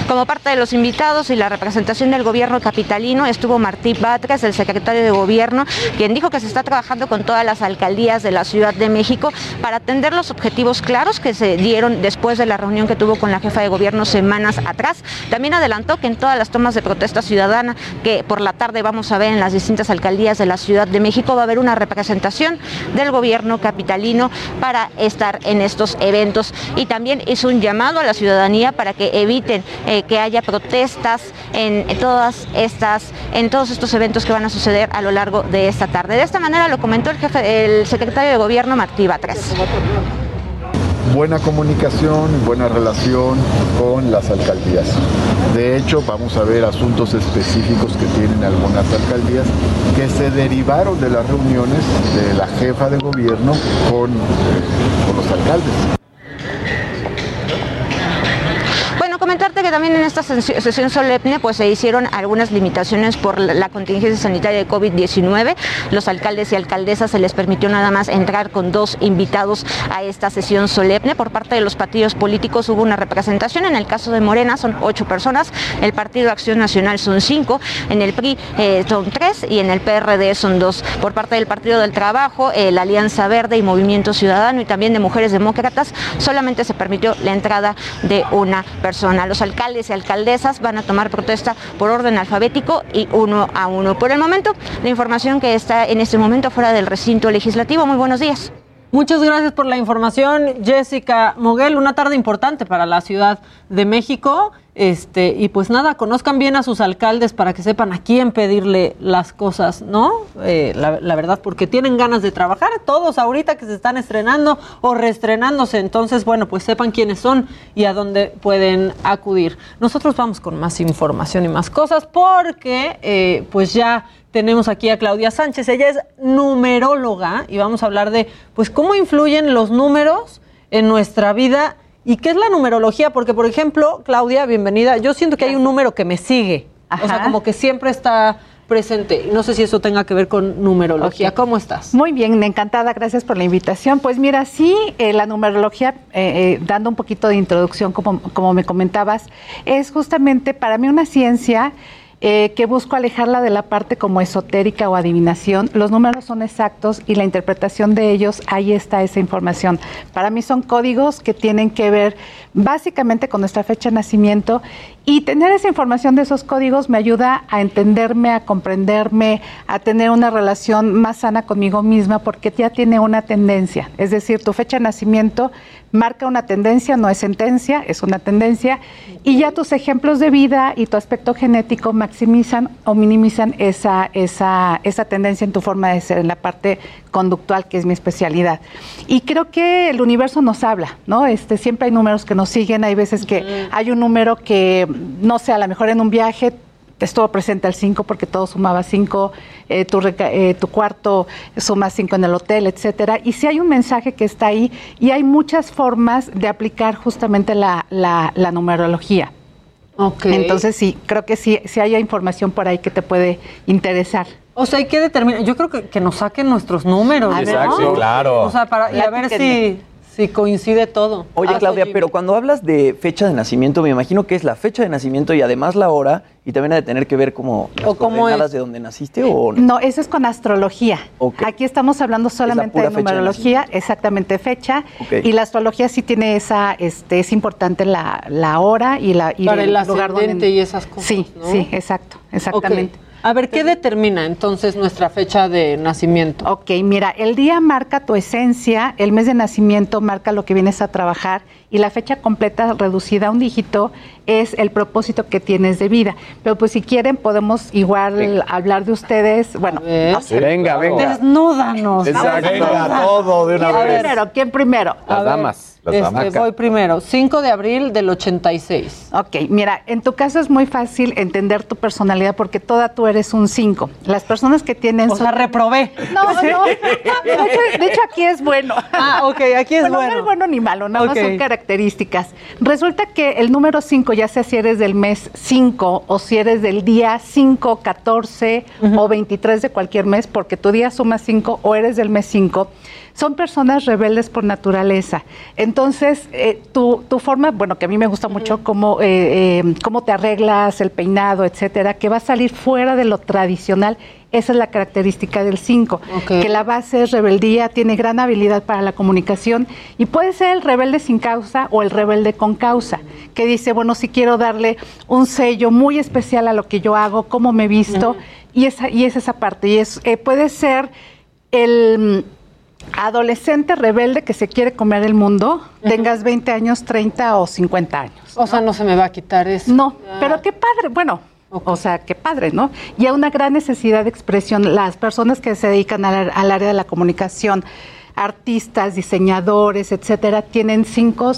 Como parte de los invitados y la representación del gobierno capitalino estuvo Martí Batres, el secretario de gobierno, quien dijo que se está trabajando con todas las alcaldías de la Ciudad de México para atender los objetivos claros que se dieron después de la reunión que tuvo con la jefa de gobierno semanas atrás. También adelantó que en todas las tomas de protesta ciudadana que por la tarde vamos a ver en las distintas alcaldías de la Ciudad de México va a haber una representación del gobierno capitalino para estar en estos eventos y también hizo un llamado a la ciudadanía para que eviten eh, que haya protestas en, todas estas, en todos estos eventos que van a suceder a lo largo de esta tarde. De esta manera lo comentó el jefe, el secretario de gobierno Martí Batres buena comunicación, buena relación con las alcaldías. De hecho, vamos a ver asuntos específicos que tienen algunas alcaldías que se derivaron de las reuniones de la jefa de gobierno con, con los alcaldes. comentarte que también en esta sesión solemne pues se hicieron algunas limitaciones por la contingencia sanitaria de COVID-19. Los alcaldes y alcaldesas se les permitió nada más entrar con dos invitados a esta sesión solemne. Por parte de los partidos políticos hubo una representación. En el caso de Morena son ocho personas, el Partido Acción Nacional son cinco, en el PRI eh, son tres y en el PRD son dos. Por parte del Partido del Trabajo, eh, la Alianza Verde y Movimiento Ciudadano y también de Mujeres Demócratas solamente se permitió la entrada de una persona. Los y alcaldesas van a tomar protesta por orden alfabético y uno a uno. Por el momento, la información que está en este momento fuera del recinto legislativo. Muy buenos días. Muchas gracias por la información, Jessica Moguel. Una tarde importante para la Ciudad de México. Este, y pues nada, conozcan bien a sus alcaldes para que sepan a quién pedirle las cosas, ¿no? Eh, la, verdad, porque tienen ganas de trabajar, todos ahorita que se están estrenando o reestrenándose, entonces, bueno, pues sepan quiénes son y a dónde pueden acudir. Nosotros vamos con más información y más cosas porque, eh, pues ya tenemos aquí a Claudia Sánchez, ella es numeróloga y vamos a hablar de, pues, cómo influyen los números en nuestra vida ¿Y qué es la numerología? Porque, por ejemplo, Claudia, bienvenida, yo siento que hay un número que me sigue. Ajá. O sea, como que siempre está presente. No sé si eso tenga que ver con numerología. ¿Cómo estás? Muy bien, encantada, gracias por la invitación. Pues mira, sí, eh, la numerología, eh, eh, dando un poquito de introducción, como, como me comentabas, es justamente para mí una ciencia eh, que busco alejarla de la parte como esotérica o adivinación. Los números son exactos y la interpretación de ellos, ahí está esa información. Para mí son códigos que tienen que ver básicamente con nuestra fecha de nacimiento y tener esa información de esos códigos me ayuda a entenderme, a comprenderme, a tener una relación más sana conmigo misma porque ya tiene una tendencia. Es decir, tu fecha de nacimiento marca una tendencia, no es sentencia, es una tendencia, y ya tus ejemplos de vida y tu aspecto genético maximizan o minimizan esa, esa, esa tendencia en tu forma de ser, en la parte conductual, que es mi especialidad. Y creo que el universo nos habla, ¿no? Este, siempre hay números que nos siguen, hay veces que hay un número que, no sé, a lo mejor en un viaje estuvo presente al 5 porque todo sumaba 5, eh, tu, eh, tu cuarto suma 5 en el hotel, etcétera. Y si hay un mensaje que está ahí y hay muchas formas de aplicar justamente la, la- la numerología. Entonces sí, creo que sí, sí hay información por ahí que te puede interesar. O sea, hay que determinar. Yo creo que, que nos saquen nuestros números. Exacto, ¿no? sí, claro. O sea, para, y a ver si, si coincide todo. Oye, Ah, Claudia, pero cuando hablas de fecha de nacimiento, me imagino que es la fecha de nacimiento y además la hora, y también ha de tener que ver como las ¿O cómo coordenadas de donde naciste o No, eso es con astrología. Ok. Aquí estamos hablando solamente de numerología, exactamente fecha. Ok. Y la astrología sí tiene esa, este, es importante la, la hora y la y Para el lugar donde- y esas cosas, Sí, ¿no? sí, exacto, exactamente. A ver, ¿qué determina entonces nuestra fecha de nacimiento? Ok, mira, el día marca tu esencia, el mes de nacimiento marca lo que vienes a trabajar y la fecha completa reducida a un dígito es el propósito que tienes de vida. Pero pues si quieren podemos igual hablar de ustedes, bueno, no sé. Venga, venga. Desnúdanos. Exacto. Venga, todo de una ¿Quién vez. primero? ¿Quién primero? A ver, este, voy primero. 5 de abril del 86. Ok, mira, en tu caso es muy fácil entender tu personalidad porque toda tú eres un 5. Las personas que tienen... O sea, reprobé. No, no. De hecho, de hecho, aquí es bueno. Ah, ok, aquí es Bueno, bueno. No es bueno ni malo, nada más son características. Resulta que el número 5, ya sea si eres del mes 5 o si eres del día 5, 14 o 23 de cualquier mes, porque tu día suma 5 o eres del mes 5, son personas rebeldes por naturaleza. Entonces, eh, tu, tu forma, bueno, que a mí me gusta mucho cómo, eh, eh, cómo te arreglas, el peinado, etcétera, que va a salir fuera de lo tradicional. Esa es la característica del 5, que la base es rebeldía, tiene gran habilidad para la comunicación y puede ser el rebelde sin causa o el rebelde con causa, que dice, bueno, si quiero darle un sello muy especial a lo que yo hago, cómo me visto, y, esa, y es esa parte. Y es, eh, puede ser el adolescente rebelde que se quiere comer el mundo, tengas 20 años, 30 o 50 años. O sea, no se me va a quitar eso. No, pero qué padre, bueno, o sea, qué padre, ¿no? Y hay una gran necesidad de expresión. Las personas que se dedican al, al área de la comunicación, artistas, diseñadores, etcétera, tienen cinco,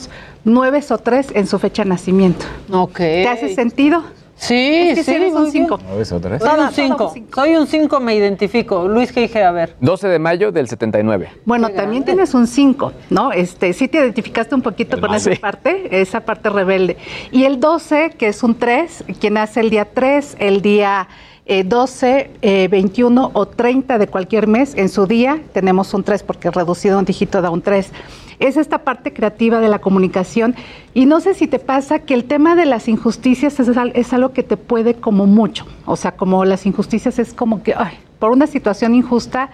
nueve o tres en su fecha de nacimiento. Ok. ¿Te hace sentido? Sí, Es que sí, bien. cinco. ¿No ves otra vez? Soy un Todas, 5. Soy un 5, me identifico. Luis, ¿qué dije? A ver. 12 de mayo del 79. Bueno, también tienes un 5, ¿no? Este, sí te identificaste un poquito con esa Sí. parte, esa parte rebelde. Y el 12, que es un 3, quien hace el día 3, el día eh, 12, eh, 21 o 30 de cualquier mes, en su día tenemos un 3 porque reducido a un dígito da un 3. Es esta parte creativa de la comunicación. Y no sé si te pasa que el tema de las injusticias es, al- es algo que te puede como mucho. O sea, como las injusticias es como que, ay, por una situación injusta,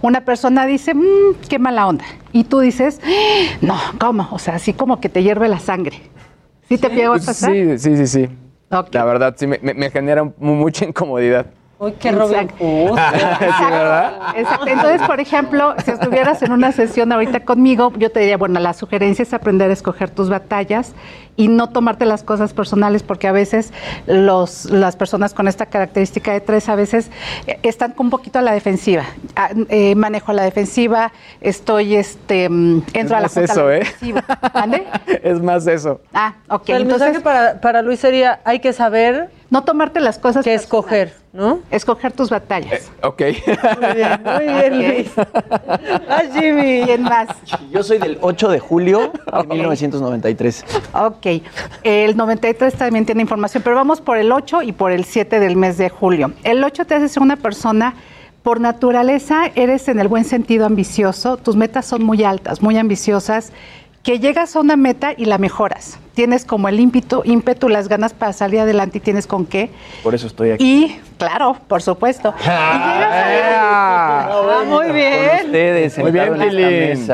una persona dice, "Mm, qué mala onda. Y tú dices, "Ah, no, ¿cómo? O sea, así como que te hierve la sangre. ¿Sí te llegó a pasar? Sí, sí, sí, sí. La verdad, sí, me, me- genera mu- mucha incomodidad. Uy, qué Robin Hood. sí, ¿verdad? Exacto. Entonces, por ejemplo, si estuvieras en una sesión ahorita conmigo, yo te diría, bueno, la sugerencia es aprender a escoger tus batallas y no tomarte las cosas personales, porque a veces los, las personas con esta característica de tres a veces eh, están un poquito a la defensiva. Ah, eh, manejo a la defensiva, estoy, este, mm, entro a la junta a eso, la ¿eh? Es más eso. Ah, ok. El entonces, mensaje para, para Luis sería, hay que saber no tomarte las cosas. Que escoger, ¿no? Escoger tus batallas. Ok. Muy bien, muy bien, Luis. Ah, Jimmy. ¿Quién más? Yo soy del 8 de julio de 1993. Ok. El 93 también tiene información, pero vamos por el 8 y por el 7 del mes de julio. El 8 te hace ser una persona. Por naturaleza eres en el buen sentido ambicioso, tus metas son muy altas, muy ambiciosas, que llegas a una meta y la mejoras. Tienes como el ímpetu, ímpetu, las ganas para salir adelante y tienes con qué. Por eso estoy aquí. Y, claro, por supuesto. Y llegas a- Ah, muy bien. Ustedes, Muy bien, Pili.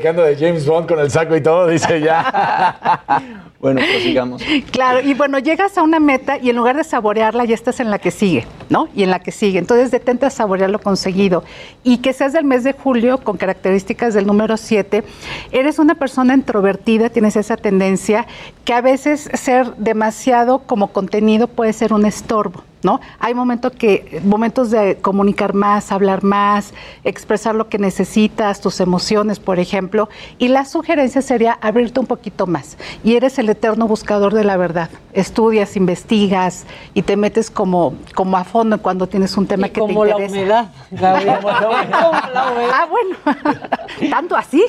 que anda de James Bond con el saco y todo, dice ya. Bueno, pues sigamos. Claro, y bueno, llegas a una meta y en lugar de saborearla ya estás en la que sigue, ¿no? Y en la que sigue. Entonces detente a saborear lo conseguido. Y que seas del mes de julio con características del número 7, eres una persona introvertida, tienes esa tendencia que a veces ser demasiado como contenido puede ser un estorbo. ¿No? Hay momentos que momentos de comunicar más, hablar más, expresar lo que necesitas, tus emociones, por ejemplo, y la sugerencia sería abrirte un poquito más. Y eres el eterno buscador de la verdad. Estudias, investigas y te metes como como a fondo cuando tienes un tema que Como te la interesa. humedad, Gabriel. Como la humedad. Ah, bueno. Tanto así.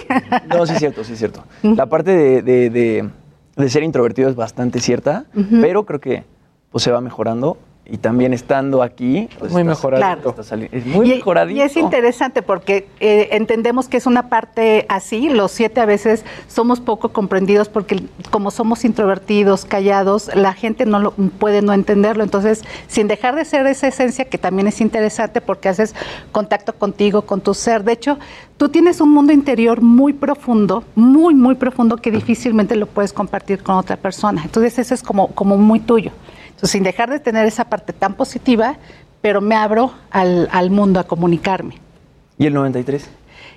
No, sí es cierto, sí es cierto. La parte de, de- de- de ser introvertido es bastante cierta, pero creo que pues, se va mejorando y también estando aquí, pues, Muy estás- mejoradito. sali- es muy y, mejoradito. y es interesante porque eh, entendemos que es una parte así, los siete a veces somos poco comprendidos porque como somos introvertidos, callados, la gente no lo, puede no entenderlo. Entonces, sin dejar de ser esa esencia que también es interesante porque haces contacto contigo, con tu ser. De hecho, tú tienes un mundo interior muy profundo, muy, muy profundo que difícilmente lo puedes compartir con otra persona. Entonces, eso es como, como muy tuyo. Entonces, sin dejar de tener esa parte tan positiva, pero me abro al, al mundo a comunicarme. ¿Y el 93?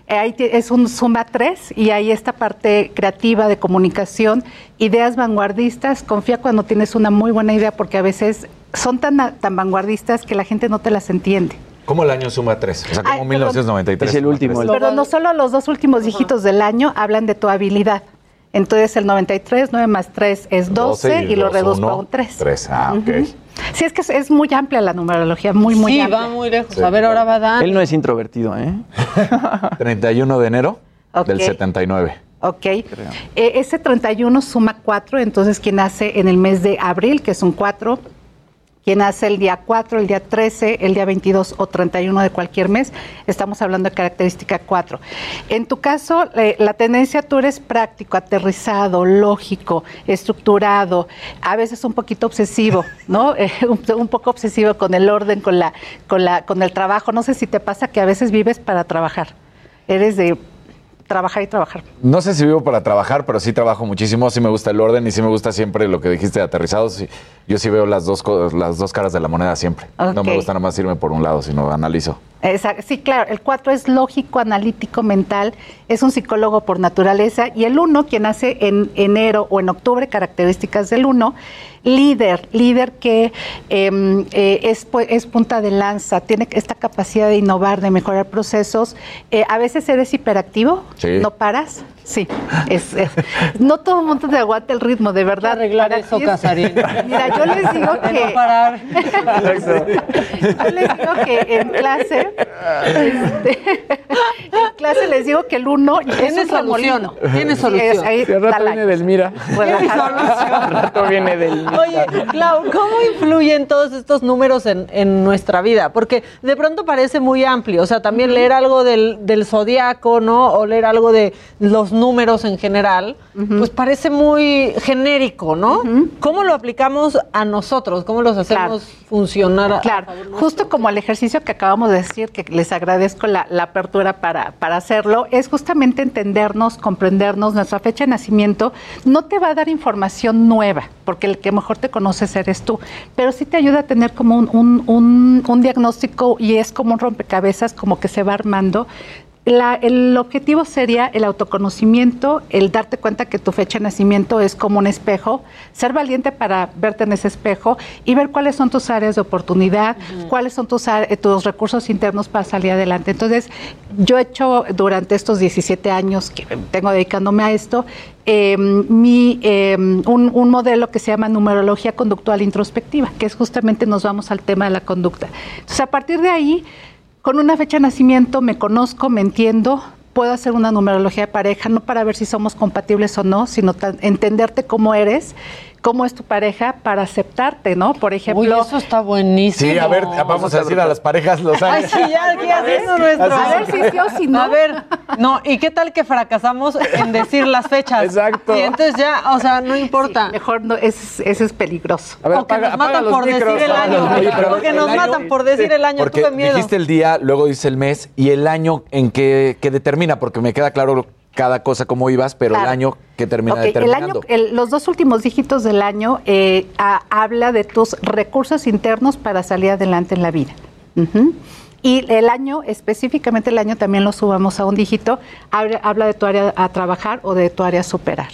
Eh, Ahí es un suma 3 y ahí esta parte creativa de comunicación, ideas vanguardistas, confía cuando tienes una muy buena idea porque a veces son tan, tan vanguardistas que la gente no te las entiende. ¿Cómo el año suma tres? O sea, como Ay, perdón. 1993. Es el último, el- Pero no solo los dos últimos dígitos del año hablan de tu habilidad. Entonces el 93, 9 más 3 es 12, y, lo dos, reduzco uno, a un 3. Tres, ah, ok. Sí, es que es, es muy amplia la numerología, muy, muy sí, amplia. va muy lejos. Sí. A ver, ahora va Dan. Él no es introvertido, ¿eh? 31 de enero del Ok. 79. Ok. Eh, ese 31 suma 4, entonces quien nace en el mes de abril, que es un 4, quien nace el día 4, el día 13, el día 22 o 31 de cualquier mes, estamos hablando de característica 4. En tu caso, eh, la tendencia tú eres práctico, aterrizado, lógico, estructurado, a veces un poquito obsesivo, ¿no? Eh, un, un poco obsesivo con el orden, con, la, con, la, con el trabajo. No sé si te pasa que a veces vives para trabajar. Eres de trabajar y trabajar. No sé si vivo para trabajar, pero sí trabajo muchísimo. Sí me gusta el orden y sí me gusta siempre lo que dijiste de aterrizados. Sí, yo sí veo las dos, las dos caras de la moneda siempre. No me gusta nada más irme por un lado, sino analizo. Esa- sí, claro, el 4 es lógico, analítico, mental, es un psicólogo por naturaleza y el 1, quien nace en enero o en octubre, características del 1, líder, líder que em, eh, es, pu- es punta de lanza, tiene esta capacidad de innovar, de mejorar procesos. Eh, a veces eres hiperactivo, Sí. no paras. Sí, es, es- no todo el mundo te aguanta el ritmo, de verdad. arreglar Para eso, Casarín. Mira, yo les digo De que no parar. yo les digo que en clase, este, en clase les digo que el uno es Tiene un solución, remolino. tiene solución. es ahí, Si al rato viene Delmira. Relajado. Al rato viene del. Oye, Clau, ¿cómo influyen todos estos números en, en nuestra vida? Porque de pronto parece muy amplio, o sea, también leer algo del, del zodiaco, ¿no? O leer algo de los números en general, pues parece muy genérico, ¿no? ¿Cómo lo aplicamos a nosotros? ¿Cómo los hacemos funcionar? a- Claro, justo como el ejercicio que acabamos de decir, que les agradezco la, la apertura para, para hacerlo, es justamente entendernos, comprendernos, nuestra fecha de nacimiento no te va a dar información nueva, porque el que mejor te conoces eres tú, pero sí te ayuda a tener como un, un- un- un diagnóstico y es como un rompecabezas, como que se va armando la- el objetivo sería el autoconocimiento, el darte cuenta que tu fecha de nacimiento es como un espejo, ser valiente para verte en ese espejo y ver cuáles son tus áreas de oportunidad, cuáles son tus, are- tus recursos internos para salir adelante. Entonces, yo he hecho durante estos 17 años que tengo dedicándome a esto, eh, mi, eh, un, un modelo que se llama numerología conductual introspectiva, que es justamente nos vamos al tema de la conducta. Entonces, a partir de ahí, con una fecha de nacimiento me conozco, me entiendo, puedo hacer una numerología de pareja, no para ver si somos compatibles o no, sino entenderte cómo eres, cómo es tu pareja, para aceptarte, ¿no? Por ejemplo... eso está buenísimo. Sí, a ver, vamos a decir a las parejas los Ay, años. sí, ya aquí haciendo nuestro. A ver sí. si sí o si no. A ver, no, ¿y qué tal que fracasamos en decir las fechas? Exacto. Y entonces ya, o sea, no importa. mejor no, ese es, ese es peligroso. A ver, o que apaga- nos apaga matan los por micros, decir el año. O que nos matan por decir el año. Porque Tuve miedo. dijiste el día, luego dice el mes y el año en que, que determina, porque me queda claro cada cosa cómo ibas, pero el año que termina Ok, el determinando. año, el- los dos últimos dígitos del año eh, a- habla de tus recursos internos para salir adelante en la vida. Y el año, específicamente el año, también lo subamos a un dígito, habla, habla de tu área a trabajar o de tu área a superar.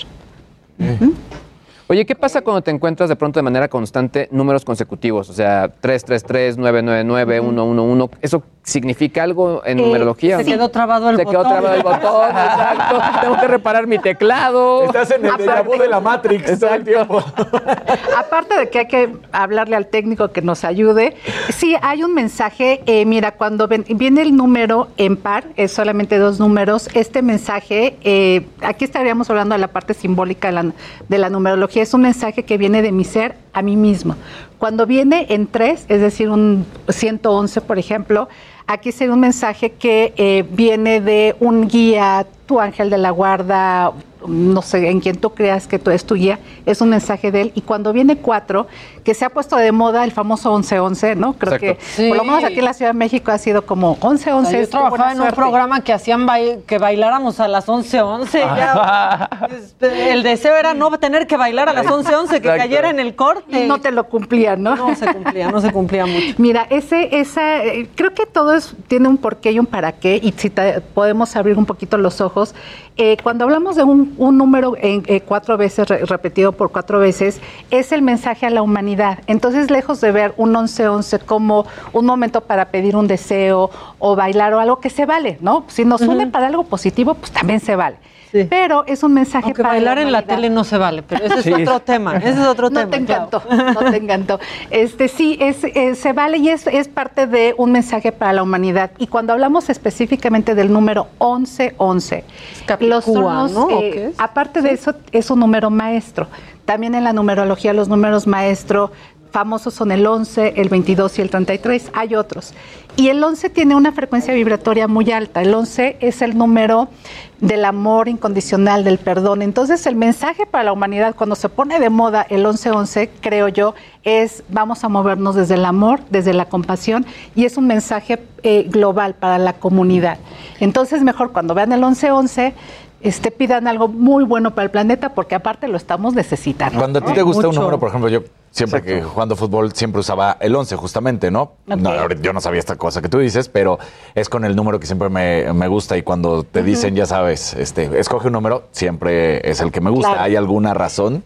Oye, ¿qué pasa cuando te encuentras de pronto de manera constante números consecutivos? O sea, 333, 999, 111. ¿Eso significa algo en Eh, numerología? Se quedó trabado el Se botón. quedó trabado el botón, exacto. Tengo que reparar mi teclado. Estás en el vu de la Matrix todo el tiempo. Aparte de que hay que hablarle al técnico que nos ayude, sí hay un mensaje. eh, mira, cuando ven- viene el número en par, es solamente dos números, este mensaje, eh, aquí estaríamos hablando de la parte simbólica de la, de la numerología, es un mensaje que viene de mi ser a mí mismo. Cuando viene en tres, es decir, un 111, por ejemplo, aquí sería un mensaje que eh, viene de un guía, tu ángel de la guarda, no sé, en quien tú creas que tú es tu guía, es un mensaje de él. Y cuando viene cuatro, que se ha puesto de moda el famoso 11-11, ¿no? Creo Exacto. que, por lo Sí. menos aquí en la Ciudad de México ha sido como 11-11. O sea, yo trabajaba en un suerte. programa que hacían bai- que bailáramos a las 11:11. ya. Este, el deseo era no tener que bailar a las 11:11, que Exacto. cayera en el corte. Y no te lo cumplían, ¿no? No se cumplía, no se cumplía mucho. Mira, ese, esa, eh, creo que todo es- tiene un porqué y un para qué, y si te- podemos abrir un poquito los ojos. eh, cuando hablamos de un, un número en, eh, cuatro veces, re- repetido por cuatro veces, es el mensaje a la humanidad. Entonces, lejos de ver un 11-11 como un momento para pedir un deseo o bailar o algo que se vale, ¿no? Si nos une para algo positivo, pues también se vale. Pero es un mensaje Aunque para bailar en la tele no se vale, pero ese es otro tema. Ese es otro no tema. Te claro. encantó, no te encantó. Este, sí, es, se vale y es, es parte de un mensaje para la humanidad. Y cuando hablamos específicamente del número 1111, los. ¿O eh, aparte de eso, es un número maestro. También en la numerología los números maestro famosos son el 11, el 22 y el 33. Hay otros. Y el 11 tiene una frecuencia vibratoria muy alta. El 11 es el número del amor incondicional, del perdón. Entonces, el mensaje para la humanidad, cuando se pone de moda el 11-11, creo yo, es vamos a movernos desde el amor, desde la compasión, y es un mensaje eh, global para la comunidad. Entonces, mejor cuando vean el 11-11, este, pidan algo muy bueno para el planeta, porque aparte lo estamos necesitando. Cuando a ti te gusta un número, por ejemplo, yo siempre que jugando fútbol siempre usaba el 11 justamente, ¿no? Ok. No, ahorita yo no sabía esta cosa que tú dices, pero es con el número que siempre me, me gusta y cuando te dicen, ya sabes, este, escoge un número, siempre es el que me gusta. Claro. ¿Hay alguna razón?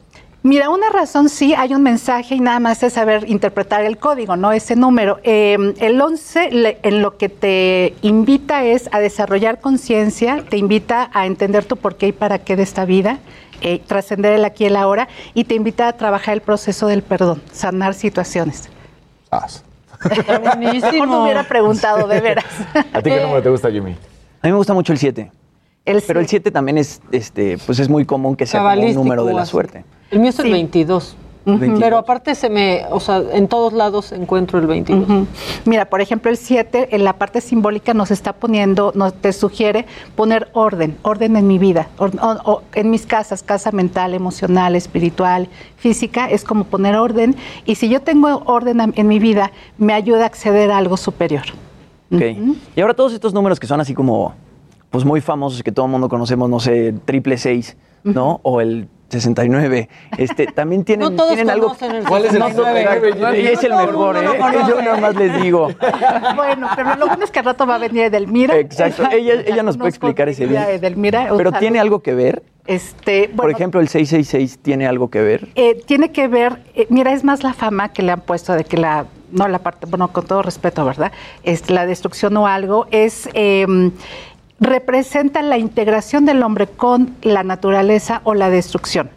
Mira, una razón sí, hay un mensaje y nada más es saber interpretar el código, ¿no? Ese número. Eh, el 11 le- en lo que te invita es a desarrollar conciencia, te invita a entender tu porqué y para qué de esta vida, eh, trascender el aquí y el ahora y te invita a trabajar el proceso del perdón, sanar situaciones. Mejor no hubiera preguntado, de veras. ¿A ti qué número te gusta, Jimmy? A mí me gusta mucho el 7. Pero el 7 también es, este, pues es muy común que sea como un número de la así. suerte. El mío es el 22. Ujú. Pero aparte se me, o sea, en todos lados encuentro el 22. Ujú. Mira, por ejemplo, el 7 en la parte simbólica nos está poniendo, nos te sugiere poner orden, orden en mi vida, or- o- o en mis casas, casa mental, emocional, espiritual, física, es como poner orden. Y si yo tengo orden en mi vida, me ayuda a acceder a algo superior. Ok. Y ahora todos estos números que son así como, pues muy famosos, que todo el mundo conocemos, no sé, triple seis, ¿no? O el 69. Este, también tienen, No todos tienen algo. conocen el ¿Cuál es el 69? No, y es el No el mejor, ¿eh? Yo nada más les digo. Bueno, pero lo bueno es que al rato va a venir Edelmira. Exacto. Ella, ella nos puede explicar ese día. Edelmira, Pero saludo. tiene algo que ver. Este, Por ejemplo, el 666 tiene algo que ver. Eh, tiene que ver, eh, mira, es más la fama que le han puesto de que la, no la parte, bueno, con todo respeto, ¿verdad? Es la destrucción o algo, es, eh, representa la integración del hombre con la naturaleza o la destrucción.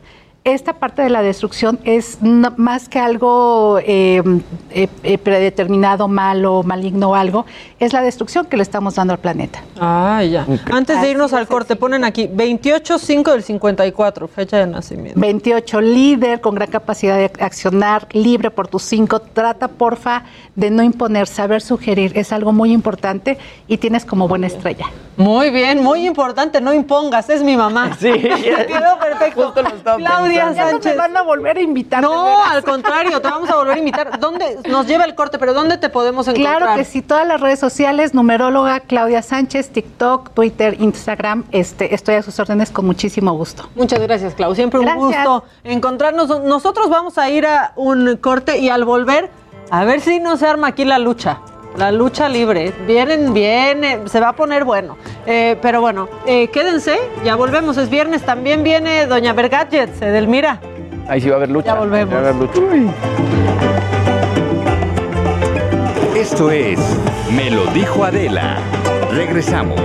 Esta parte de la destrucción es no- más que algo eh, eh, eh, predeterminado, malo, maligno o algo, es la destrucción que le estamos dando al planeta. Ah, ya. Antes de irnos al corte, ponen aquí 28-5 del 54, fecha de nacimiento. 28, líder con gran capacidad de accionar, libre por tus cinco. Trata, porfa, de no imponer, saber sugerir. Es algo muy importante y tienes como buena estrella. Muy bien, muy importante, no impongas, es mi mamá. Sí, quedó perfecto. Claudia Ya no me Sánchez. van a volver a invitar. No, al contrario, te vamos a volver a invitar. ¿Dónde nos lleva el corte? Pero ¿dónde te podemos encontrar? Claro que sí, todas las redes sociales, numeróloga Claudia Sánchez, TikTok, Twitter, Instagram, este, estoy a sus órdenes con muchísimo gusto. Muchas gracias, Clau. Siempre un Gracias. gusto encontrarnos. Nosotros vamos a ir a un corte y al volver, a ver si no se arma aquí la lucha. La lucha libre. Vienen, viene, se va a poner bueno. Eh, pero bueno, eh, quédense, ya volvemos. Es viernes, también viene Doña Vergadget, Edelmira. Ahí sí va a haber lucha. Ya volvemos. Va a haber lucha. Esto es Me lo dijo Adela. Regresamos.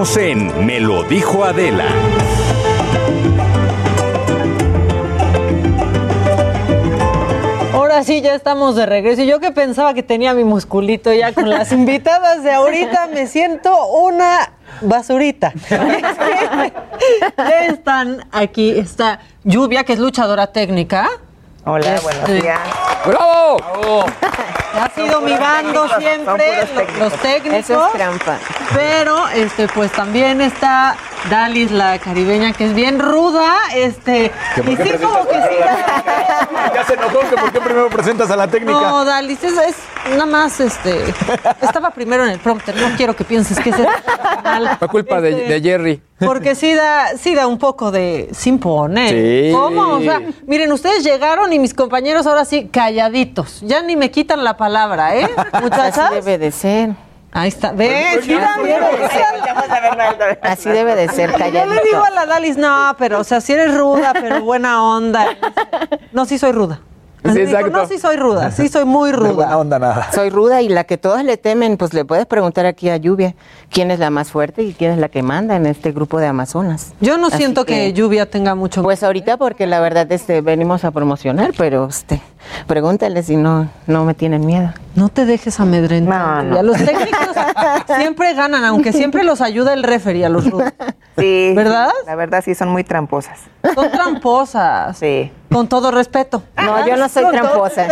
Estamos en Me lo dijo Adela. Ahora sí, ya estamos de regreso. Y yo que pensaba que tenía mi musculito ya con las invitadas de ahorita, me siento una basurita. Es que ya están aquí, está Lluvia, que es luchadora técnica. Hola, Este, buenos días. ¡Bravo! Ha sido mi bando siempre, los técnicos. Eso es trampa. Pero este, pues también está Dalis, la caribeña, que es bien ruda. Este, ¿Que y sí, como que sí. Ya se enojó que por qué primero presentas a la técnica. No, Dalis, es, es nada más, este, estaba primero en el prompter, no quiero que pienses que es mal. Fue culpa de, Este, de Jerry. Porque sí da, sí da un poco de sin poner. Sí. ¿Cómo? O sea, miren, ustedes llegaron y mis compañeros ahora sí calladitos. Ya ni me quitan la palabra, ¿eh? Muchachas. Así debe de ser. Ahí está. ¿Ves? Sí, da miedo. Así debe de ser, Yo calladito. le digo a la Dalis, no, pero, o sea, si eres ruda, pero buena onda. No, sí soy ruda. Así Sí, exacto. no, sí soy ruda, sí soy muy ruda. Buena onda nada. Soy ruda y la que todos le temen, pues le puedes preguntar aquí a Lluvia quién es la más fuerte y quién es la que manda en este grupo de Amazonas. Yo no Así siento que, Lluvia tenga mucho. Pues ahorita porque la verdad este venimos a promocionar, pero este pregúntale si no no me tienen miedo. No te dejes amedrentar. No, no. Y a los técnicos siempre ganan, aunque siempre los ayuda el referee a los rudos. Sí. ¿Verdad? La verdad sí son muy tramposas. Son tramposas. Sí. Con todo respeto. No, yo no soy Con tramposa.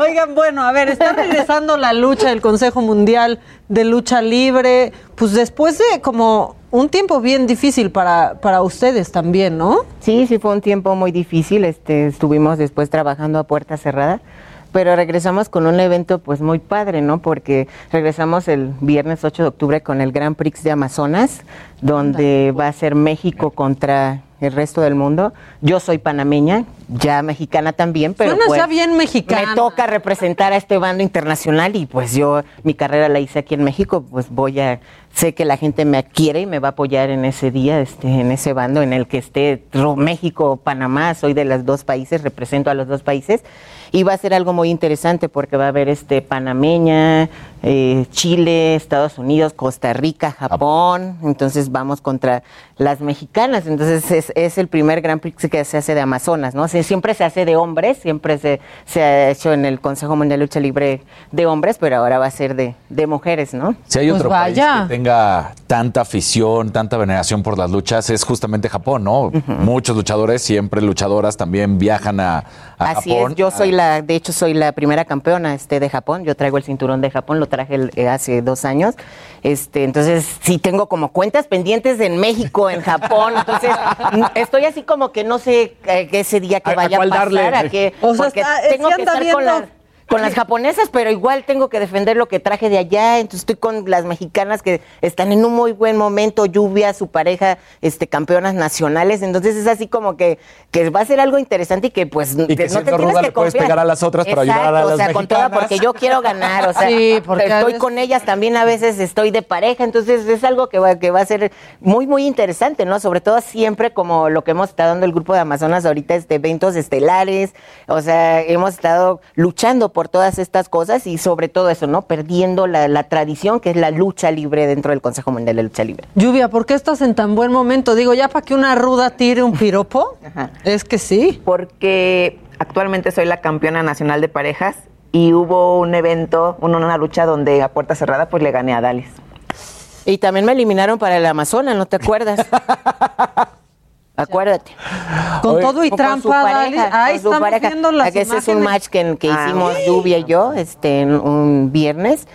Oigan, bueno, a ver, está regresando la lucha del Consejo Mundial de Lucha Libre, pues después de como un tiempo bien difícil para, para ustedes también, ¿no? Sí, sí fue un tiempo muy difícil, este, estuvimos después trabajando a puerta cerrada, pero regresamos con un evento pues muy padre, ¿no? Porque regresamos el viernes 8 de octubre con el Grand Prix de Amazonas, donde va a ser México contra el resto del mundo. Yo soy panameña, ya mexicana también, pero Suenas pues, ya bien mexicana. me toca representar a este bando internacional y pues yo mi carrera la hice aquí en México, pues voy a sé que la gente me quiere y me va a apoyar en ese día, este en ese bando en el que esté México o Panamá, soy de los dos países, represento a los dos países y va a ser algo muy interesante porque va a haber este panameña, eh, Chile, Estados Unidos, Costa Rica, Japón, entonces vamos contra las mexicanas, entonces es, es el primer Gran Prix que se hace de Amazonas, ¿no? Se siempre se hace de hombres, siempre se, se ha hecho en el Consejo Mundial de Lucha Libre de hombres, pero ahora va a ser de, de mujeres, ¿no? Si hay Pues otro vaya. país que tenga tanta afición, tanta veneración por las luchas, es justamente Japón, ¿no? Muchos luchadores, siempre luchadoras, también viajan a, a Así Japón. es, yo soy la, de hecho soy la primera campeona este de Japón, yo traigo el cinturón de Japón, lo traje el- eh, hace dos años, este, entonces sí tengo como cuentas pendientes en México, en Japón, entonces estoy así como que no sé eh, que ese día que ¿A- a vaya a, pasar, darle? a qué, O sea, porque está- eh, tengo sí que estar con las con las japonesas, pero igual tengo que defender lo que traje de allá. Entonces estoy con las mexicanas que están en un muy buen momento, lluvia, su pareja, este, campeonas nacionales. Entonces es así como que, que va a ser algo interesante y que pues que no te tienes que le puedes confiar. pegar a las otras para ayudar a las o sea, con toda, mexicanas. porque yo quiero ganar, o sea, Sí, porque estoy veces- con ellas también a veces estoy de pareja, entonces es algo que va, que va a ser muy, muy interesante, ¿no? Sobre todo siempre como lo que hemos estado dando el grupo de Amazonas ahorita, este, eventos estelares, o sea, hemos estado luchando por todas estas cosas y sobre todo eso, ¿no? Perdiendo la, la tradición que es la lucha libre dentro del Consejo Mundial de Lucha Libre. Lluvia, ¿por qué estás en tan buen momento? Digo, ya para que una ruda tire un piropo. Es que sí. Porque actualmente soy la campeona nacional de parejas y hubo un evento, un- una lucha donde a puerta cerrada pues le gané a Dalis. Y también me eliminaron para el Amazonas, ¿no te acuerdas? Acuérdate. Con todo y trampa. Ahí estamos pareja. viendo las Ese es un match que, que Ah, hicimos ok. Lluvia y yo este, un viernes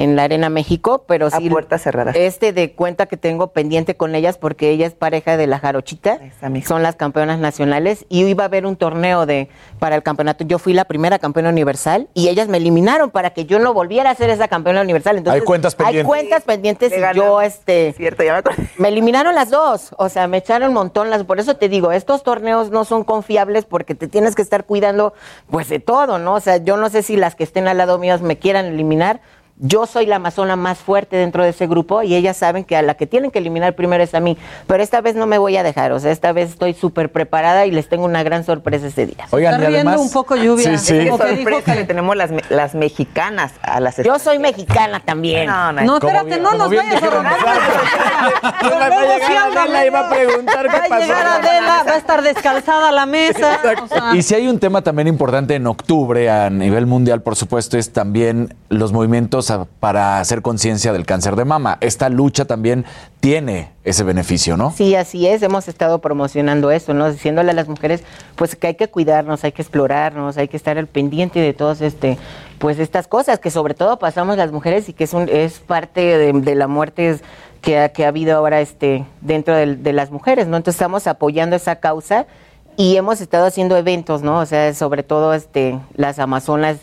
en la Arena México, pero sí. puerta cerrada. Este de cuenta que tengo pendiente con ellas porque ella es pareja de la Jarochita, son las campeonas nacionales y iba a haber un torneo de para el campeonato. Yo fui la primera campeona universal y ellas me eliminaron para que yo no volviera a ser esa campeona universal. Entonces, Hay cuentas Hay pendientes. cuentas pendientes y yo este Cierto, ya me acuerdo. me eliminaron las dos, o sea, me echaron un montón las. Por eso te digo, estos torneos no son confiables porque te tienes que estar cuidando, pues de todo, ¿no? O sea, yo no sé si las que estén al lado míos me quieran eliminar. Yo soy la amazona más fuerte dentro de ese grupo y ellas saben que a la que tienen que eliminar primero es a mí. Pero esta vez no me voy a dejar, o sea, esta vez estoy súper preparada y les tengo una gran sorpresa ese día. Oigan, Está y riendo además- un poco lluvia. Sí, sí. Qué Como que dijo sorpresa que- que tenemos las, las mexicanas a las Yo soy mexicana también. No, no, No, espérate, no nos vayas a. Va a Luego llegar sí anda Adela y va a medio- preguntar qué Va a llegar Adela, va a estar descalzada la mesa. o sea, Y si hay un tema también importante en octubre a nivel mundial, por supuesto, es también los movimientos para hacer conciencia del cáncer de mama. Esta lucha también tiene ese beneficio, ¿no? Sí, así es, hemos estado promocionando eso, ¿no? Diciéndole a las mujeres, pues que hay que cuidarnos, hay que explorarnos, hay que estar al pendiente de todas este, pues estas cosas que sobre todo pasamos las mujeres y que es un, es parte de, la muerte que ha, que ha habido ahora este, dentro de, las mujeres, ¿no? Entonces estamos apoyando esa causa y hemos estado haciendo eventos, ¿no? O sea, sobre todo este, las amazonas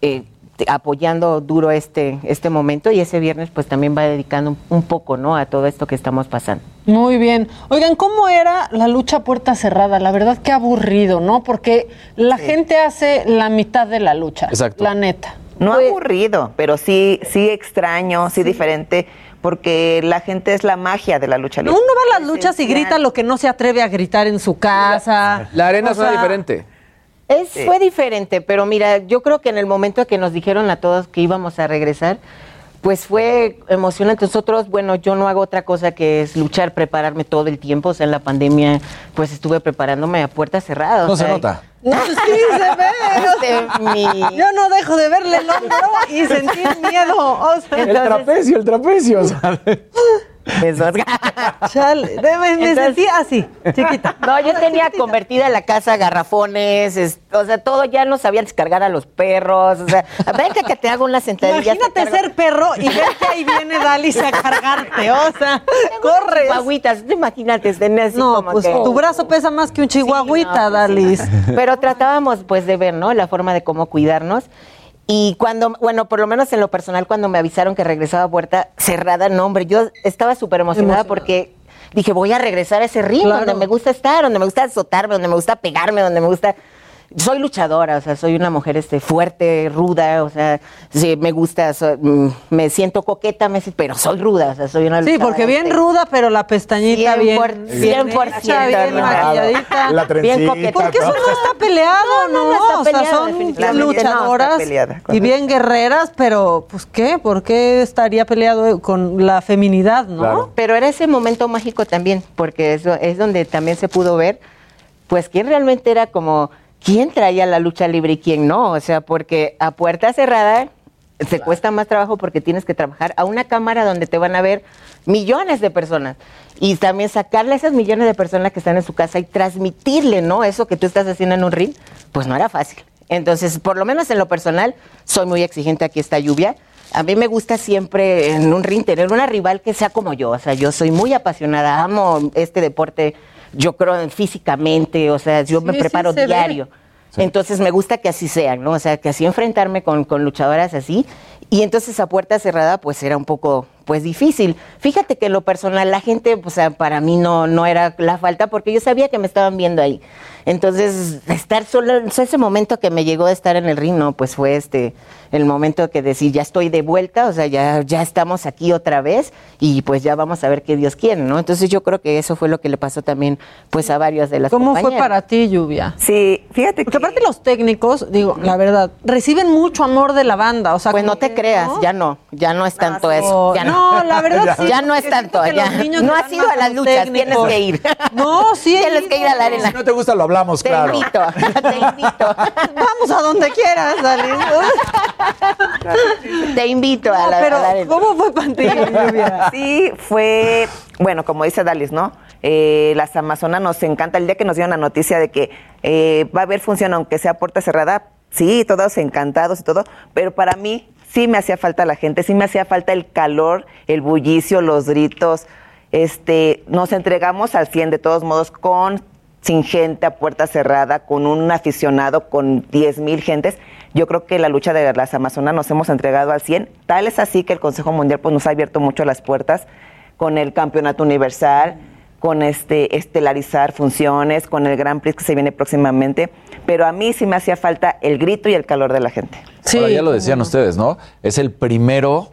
eh, apoyando duro este, este momento y ese viernes pues también va dedicando un, un poco, ¿no? A todo esto que estamos pasando. Muy bien. Oigan, ¿cómo era la lucha a puerta cerrada? La verdad que aburrido, ¿no? Porque la gente hace la mitad de la lucha. Exacto. La neta. No Pues- aburrido, pero sí, sí extraño, sí, diferente, porque la gente es la magia de la lucha libre. Uno va a las luchas y grita lo que no se atreve a gritar en su casa. La arena O suena sea, diferente. Es, Fue diferente, pero mira, yo creo que en el momento que nos dijeron a todos que íbamos a regresar, pues fue emocionante. Nosotros, bueno, yo no hago otra cosa que es luchar, prepararme todo el tiempo. O sea, en la pandemia, pues estuve preparándome a puertas cerradas. No o se nota. No, sí se ve. Mi- Yo no dejo de verle el hombro y sentir miedo. O sea, El trapecio, el trapecio. o sea, Esos- chale, de- me, me Entonces- sentí así, chiquita. No, yo tenía convertida la casa garrafones, es- o sea, todo ya no sabía descargar a los perros, o sea, venga que te hago una sentadilla. Imagínate ser perro y ver que ahí viene Dalis a cargarte, o sea, corres. Chihuahuitas, imagínate, tenés así No, como pues que- tu brazo pesa más que un chihuahuita, Dalis. Pero tratábamos pues de ver, ¿no? La forma de cómo cuidarnos. Y cuando, bueno, por lo menos en lo personal, cuando me avisaron que regresaba a puerta cerrada, no, hombre, yo estaba súper emocionada Emocionada. porque dije, voy a regresar a ese Claro. donde me gusta estar, donde me gusta azotarme, donde me gusta pegarme, donde me gusta... Soy luchadora, o sea, soy una mujer este, fuerte, ruda, o sea, sí, me gusta, so- mm, me siento coqueta, me, pero soy ruda, o sea, soy una Sí, luchadora, porque bien este, ruda, pero la pestañita Cien bien, por- bien, cien por hecha, bien ¿no? maquilladita. La Bien coqueta. Porque eso ¿no? está peleado, ¿no? no, no está o sea, son luchadoras peleada, y bien guerreras, pero pues ¿qué? ¿Por qué estaría peleado con la feminidad, no? Claro. Pero era ese momento mágico también, porque eso es donde también se pudo ver pues quién realmente era como, quién traía la lucha libre y quién no, o sea, porque a puerta cerrada se cuesta más trabajo porque tienes que trabajar a una cámara donde te van a ver millones de personas y también sacarle a esas millones de personas que están en su casa y transmitirle, ¿no? Eso que tú estás haciendo en un ring, pues no era fácil. Entonces, por lo menos en lo personal, soy muy exigente aquí esta lluvia. A mí me gusta siempre en un ring tener una rival que sea como yo. O sea, yo soy muy apasionada, amo este deporte, yo creo en físicamente, o sea, yo me sí preparo ve. diario. Entonces me gusta que así sean, ¿no? O sea, que así enfrentarme con, con luchadoras así. Y entonces a puerta cerrada, pues era un poco, pues difícil. Fíjate que en lo personal, la gente, pues, o sea, para mí no, no era la falta porque yo sabía que me estaban viendo ahí. Entonces, estar solo, o sea, ese momento que me llegó de estar en el ring, no, pues fue este, el momento que decir, ya estoy de vuelta, o sea, ya, ya estamos aquí otra vez y pues ya vamos a ver qué Dios quiere, ¿no? Entonces yo creo que eso fue lo que le pasó también, pues, a varias de las ¿Cómo fue para ti, Lluvia? Sí, fíjate Porque aparte los técnicos, digo, la verdad, reciben mucho amor de la banda, o sea, Pues no te que, creas, ya no, ya no es tanto sí. eso. Ya No, la verdad sí, Ya no es tanto, que ya. No has ido a las luchas, tienes que ir. No, sí. Tienes que ir a la arena. Si no te gusta, lo hablamos, Te claro. invito, te invito. Vamos a donde quieras. Te invito a No, la, pero a la arena. ¿cómo fue Lluvia? Sí, fue, bueno, como dice Dalis, ¿no? Eh, las Amazonas nos encanta. El día que nos dieron la noticia de que eh, va a haber función, aunque sea puerta cerrada, sí, todos encantados y todo, pero para mí sí me hacía falta la gente, sí me hacía falta el calor, el bullicio, los gritos. Este, nos entregamos al 100 de todos modos con sin gente a puerta cerrada, con un aficionado, con 10 mil gentes. Yo creo que la lucha de las Amazonas nos hemos entregado al 100. Tal es así que el Consejo Mundial pues, nos ha abierto mucho las puertas con el Campeonato Universal, con este estelarizar funciones, con el Grand Prix que se viene próximamente. Pero a mí sí me hacía falta el grito y el calor de la gente. Ahora, ya lo decían ustedes, ¿no? Es el primero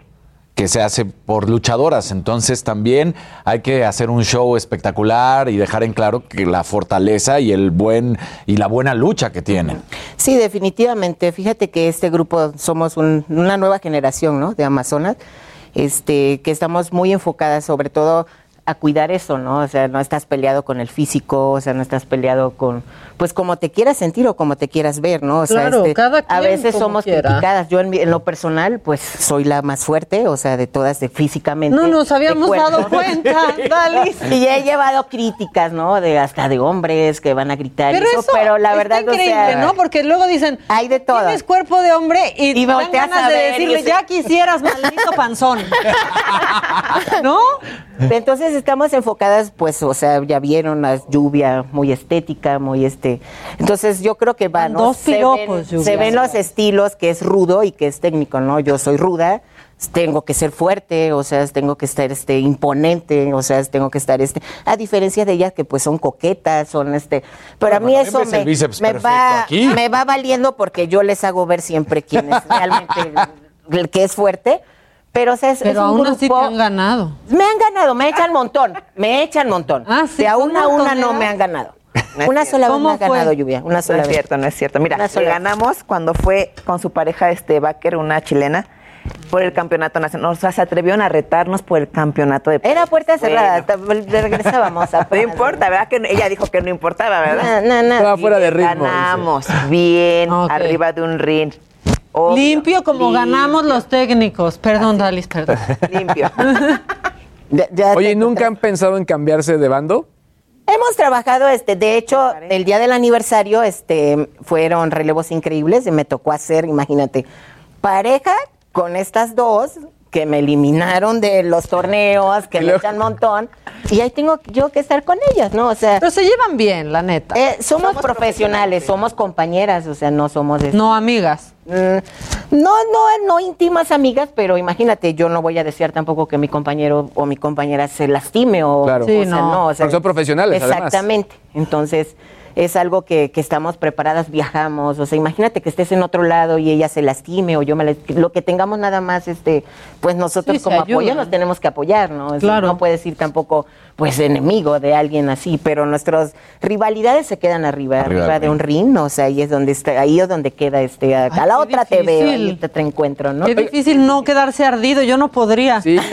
que se hace por luchadoras, entonces también hay que hacer un show espectacular y dejar en claro que la fortaleza y el buen y la buena lucha que tienen. Sí, definitivamente. Fíjate que este grupo somos un- una nueva generación, ¿no? De Amazonas, este, que estamos muy enfocadas sobre todo a cuidar eso, ¿no? O sea, no estás peleado con el físico, o sea, no estás peleado con, pues como te quieras sentir o como te quieras ver, ¿no? O sea, Claro, este, cada a quien veces como somos quiera. criticadas. Yo en, mi- en lo personal, pues soy la más fuerte, o sea, de todas, de físicamente. No nos de habíamos dado cuenta, Dalis. Y he llevado críticas, ¿no? De hasta de hombres que van a gritar Pero eso, eso pero la verdad o increíble, sea, ¿no? Porque luego dicen, hay de todo. tienes cuerpo de hombre y, Y dan volteas ganas a de ver y decirle, ya quisieras, maldito panzón. ¿No? Entonces estamos enfocadas, pues, o sea, ya vieron la lluvia muy estética, muy este. Entonces yo creo que va, ¿no? Dos se, piropos, ven, Lluvia. se ven los estilos que es rudo y que es técnico, ¿no? Yo soy ruda, tengo que ser fuerte, o sea, tengo que estar este imponente, o sea, tengo que estar este, a diferencia de ellas que pues son coquetas, son este, pero a mí Bueno, eso me, bíceps me va, aquí. me va valiendo porque yo les hago ver siempre quién es realmente el, el que es fuerte. Pero, o sea, es, es un aún así te grupo- han ganado. me han ganado, me echan montón, me echan montón. Ah, sí, de a una a una no me han ganado. No es Una sola vez me ¿Cómo ha ganado lluvia, una No sola es vez. cierto, no es cierto. Mira, le ganamos cuando fue con su pareja este Baker, una chilena, por el campeonato nacional. O sea, se atrevieron a retarnos por el campeonato de Era puerta cerrada, Bueno. regresábamos a No importa, ¿verdad? Que no- ella dijo que no importaba, ¿verdad? No, no, no. Estaba fuera de ritmo. Ganamos bien, Ok. arriba de un ring. Obvio, Limpio como limpio, ganamos los técnicos. Perdón, Dalis, perdón. Limpio. Ya- ya Oye, te- ¿nunca han pensado en cambiarse de bando? Hemos trabajado, este, de hecho, el día del aniversario, este, fueron relevos increíbles y me tocó hacer, imagínate, pareja con estas dos que me eliminaron de los torneos, que me echan montón, y ahí tengo yo que estar con ellas, ¿no? O sea, Pero se llevan bien, la neta. eh, somos, profesionales, somos compañeras, o sea, no somos... este, No, amigas. Mm, No, no, no íntimas amigas, pero imagínate, yo no voy a desear tampoco que mi compañero o mi compañera se lastime o, Claro. o Sí, sea, no. o sea, Porque son profesionales, además. Exactamente. Entonces, es algo que, que estamos preparadas, viajamos. O sea, imagínate que estés en otro lado y ella se lastime o yo me la- lo que tengamos nada más, este, pues nosotros Sí, como apoyo nos tenemos que apoyar, ¿no? Es- Claro. No puedes ir tampoco pues enemigo de alguien así, pero nuestras rivalidades se quedan arriba, Arriba de un ring, o sea, ahí es donde está, ahí es donde queda este, a, a la otra te veo, ahí te, te encuentro, ¿no? Qué difícil no quedarse ardido, yo no podría. Sí, es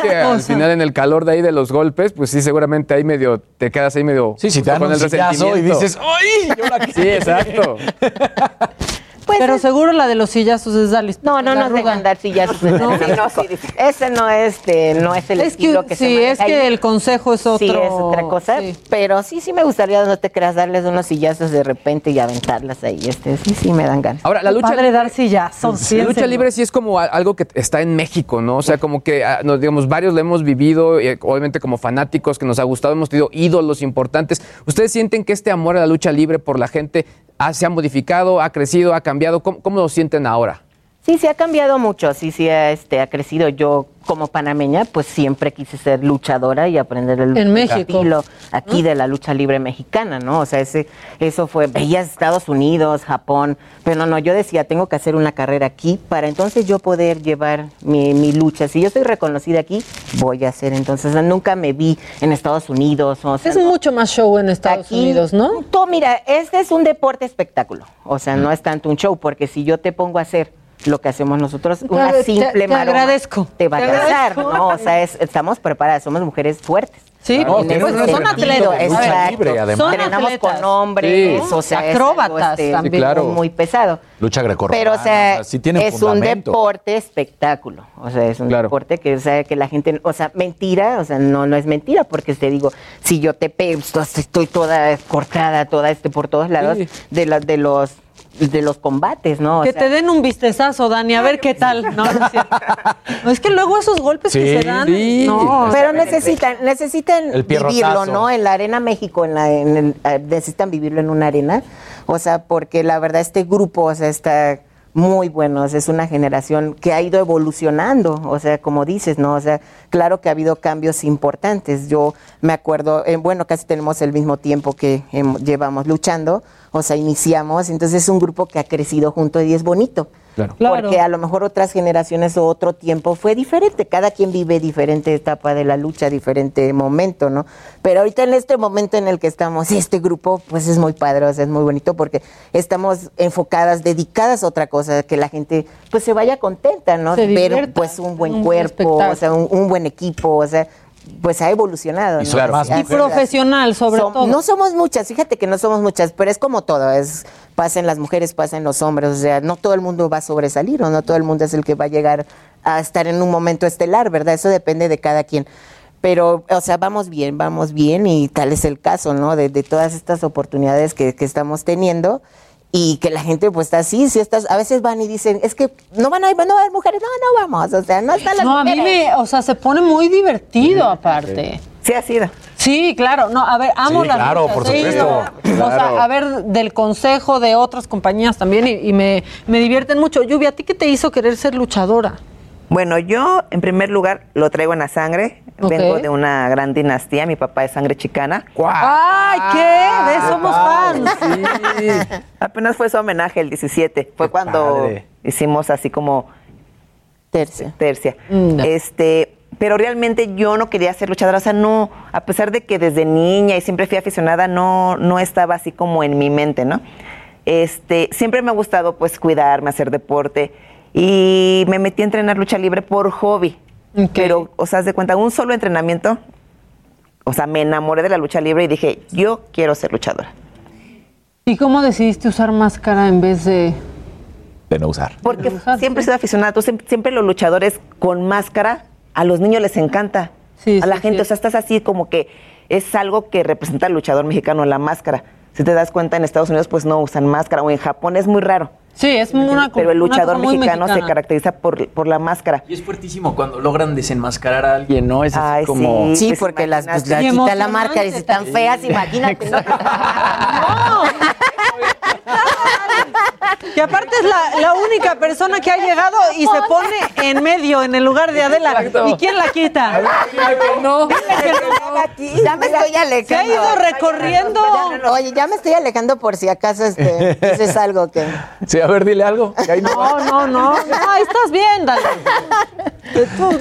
que O al sea, final en el calor de ahí de los golpes, pues sí, seguramente ahí medio, te quedas ahí medio... Sí, si te dan con un el y resentimiento. Dices, ¡ay! Sí, exacto. Pero seguro la de los sillazos es darles. No, no, no se van dar sillazos. No, no, sí, ese no es, este, no es el Es que- estilo que, se sí, maneja es que ahí. el consejo es Sí, otro- es otra cosa. sí. Pero sí, sí me gustaría, no te creas, darles unos sillazos de repente y aventarlas ahí. Este, sí, sí me dan ganas. Ahora, la lucha Padre dar sillazos. La lucha libre sí es como algo que está en México, ¿no? O sea, como que, ah, nos, digamos, varios lo hemos vivido, eh, obviamente como fanáticos que nos ha gustado, hemos tenido ídolos importantes. ¿Ustedes sienten que este amor a la lucha libre por la gente ha- se ha modificado, ha crecido, ha cambiado? ¿Cómo, cómo lo sienten ahora? Sí, sí ha cambiado mucho, sí, sí ha, este, ha crecido. Yo como panameña, pues siempre quise ser luchadora y aprender el En estilo aquí de la lucha libre mexicana, ¿no? O sea, ese, eso fue, veías Estados Unidos, Japón, pero no, no, yo decía, tengo que hacer una carrera aquí para entonces yo poder llevar mi, mi lucha. Si yo soy reconocida aquí, voy a hacer entonces. nunca me vi en Estados Unidos. O sea, Es mucho más show en Estados Aquí, Unidos, ¿no? Tú, mira, este es un deporte espectáculo. O sea, no es tanto un show, porque si yo te pongo a hacer lo que hacemos nosotros, una Te- simple te agradezco. Te va a agradezco. ¿no? O sea, es- estamos preparadas, somos mujeres fuertes. Sí, no, un sentido, atletas. exacto. libre, además. Son Entrenamos atletas. con hombres, Sí. o sea, es Acróbatas este, también. Sí, claro. muy pesado. Lucha grecorromana. Pero, o sea, sí es un deporte espectáculo. O sea, es un deporte que, o sea, que la gente, o sea, mentira, o sea, no, no es mentira, porque te digo, si yo te pego, estoy toda cortada, toda este por todos lados de, la- de los de los combates, ¿no? O que sea, te den un vistezazo, Dani, a ver qué tal. No, no es. No, es que luego esos golpes que se dan. sí. No, pero necesitan, necesitan El vivirlo, ¿no? En la Arena México, en la, en el- eh, necesitan vivirlo en una arena. O sea, porque la verdad este grupo, o sea, está muy bueno. o sea, es una generación que ha ido evolucionando. O sea, como dices, ¿no? O sea, claro que ha habido cambios importantes. Yo me acuerdo, eh, bueno, casi tenemos el mismo tiempo que llevamos luchando. O sea, iniciamos. Entonces es un grupo que ha crecido junto y es bonito. Claro. Porque a lo mejor otras generaciones o otro tiempo fue diferente. Cada quien vive diferente etapa de la lucha, diferente momento, ¿no? Pero ahorita en este momento en el que estamos, este grupo, pues es muy padre, o sea, es muy bonito porque estamos enfocadas, dedicadas a otra cosa, que la gente pues se vaya contenta, ¿no? Se De ver pues un buen un cuerpo, espectáculo. o sea, un, un buen equipo, o sea, pues ha evolucionado. Y ¿no? más Y profesional, sobre Som- todo. No somos muchas, fíjate que no somos muchas, pero es como todo, es pasen las mujeres, pasen los hombres, o sea, no todo el mundo va a sobresalir o no todo el mundo es el que va a llegar a estar en un momento estelar, ¿verdad? Eso depende de cada quien. Pero, o sea, vamos bien, vamos bien y tal es el caso, ¿no? De, de todas estas oportunidades que, que estamos teniendo y que la gente pues está así, si estás, a veces van y dicen, es que no van a ir, no va a haber mujeres, no, no vamos, o sea, no están las No, a mí me, o sea, se pone muy divertido aparte. Sí ha sido. Sí, claro. No, a ver, amo Sí, las claro, luchas, por he supuesto. ido, O Claro. sea, a ver, del consejo de otras compañías también y, y me, me divierten mucho. Lluvia, ¿a ti qué te hizo querer ser luchadora? Bueno, yo en primer lugar lo traigo en la sangre. Vengo de una gran dinastía. Mi papá es sangre chicana. ¡Ay, qué! ¿Ves? Somos fans. Apenas fue su homenaje el 17. Fue cuando padre. hicimos así como tercia. Tercia. Mm, Este, pero realmente yo no quería ser luchadora, o sea, no, a pesar de que desde niña y siempre fui aficionada, no, no estaba así como en mi mente, ¿no? Este, siempre me ha gustado pues cuidarme, hacer deporte y me metí a entrenar lucha libre por hobby. Pero, o sea, de cuenta, un solo entrenamiento, o sea, me enamoré de la lucha libre y dije, yo quiero ser luchadora. ¿Y cómo decidiste usar máscara en vez de...? De no usar. Porque siempre he sido aficionada. Tú siempre, siempre los luchadores con máscara, a los niños les encanta. a la gente, o sea, estás así como que es algo que representa al luchador mexicano, la máscara. Si te das cuenta, en Estados Unidos pues no usan máscara, o en Japón es muy raro. Sí, es una Pero el una luchador cosa muy mexicano se caracteriza por, por la máscara. Y es fuertísimo cuando logran desenmascarar a alguien, ¿no? Es así Ay, como... Sí, porque las, pues, la quita la marca y si están feas, imagínate. ¿no? Que aparte es la, la única persona que ha llegado y se pone en medio, en el lugar de Adela. Exacto. ¿Y quién la quita? No. Ya me estoy alejando. Se ha ido recorriendo. Oye, ya me estoy alejando por si acaso este, dices algo que. Sí, a ver, dile algo. que ahí no. No, no, no. Estás bien, dale.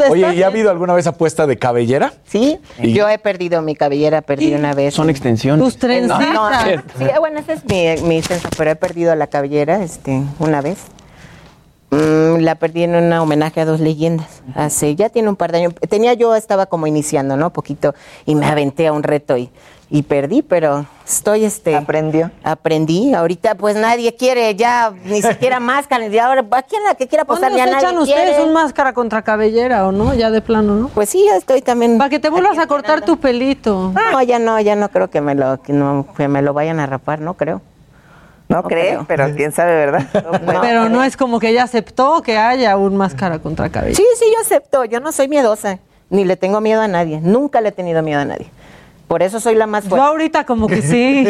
Oye, ¿y ha habido alguna vez apuesta de cabellera? Sí, ¿Y? yo he perdido mi cabellera, perdí una vez. Son extensiones. Tus trencitas. No, no, sí, bueno, esa es mi, mi pero he perdido la cabellera este, una vez. Mm, la perdí en un homenaje a dos leyendas. Hace, ya tiene un par de años. Tenía yo, estaba como iniciando, ¿no? Poquito, y me aventé a un reto y, y perdí, pero estoy este. ¿Aprendió? Aprendí. Ahorita, pues nadie quiere ya, ni siquiera máscara. Y ahora, ¿a quién la que quiera ¿Cuándo apostar? Ya se nadie echan ustedes quiere. un máscara contra cabellera o no? Ya de plano, ¿no? Pues sí, ya estoy también. Para que te vuelvas a cortar tu pelito. No, ya no, ya no creo que me lo, que no, que me lo vayan a rapar, no creo. No, cree, creo. pero quién sabe, ¿verdad? Pero no es como que ella aceptó que haya un máscara contra cabellera. Sí, sí, yo acepto. Yo no soy miedosa, ni le tengo miedo a nadie. Nunca le he tenido miedo a nadie. Por eso soy la más Yo fuerte. ahorita como que sí.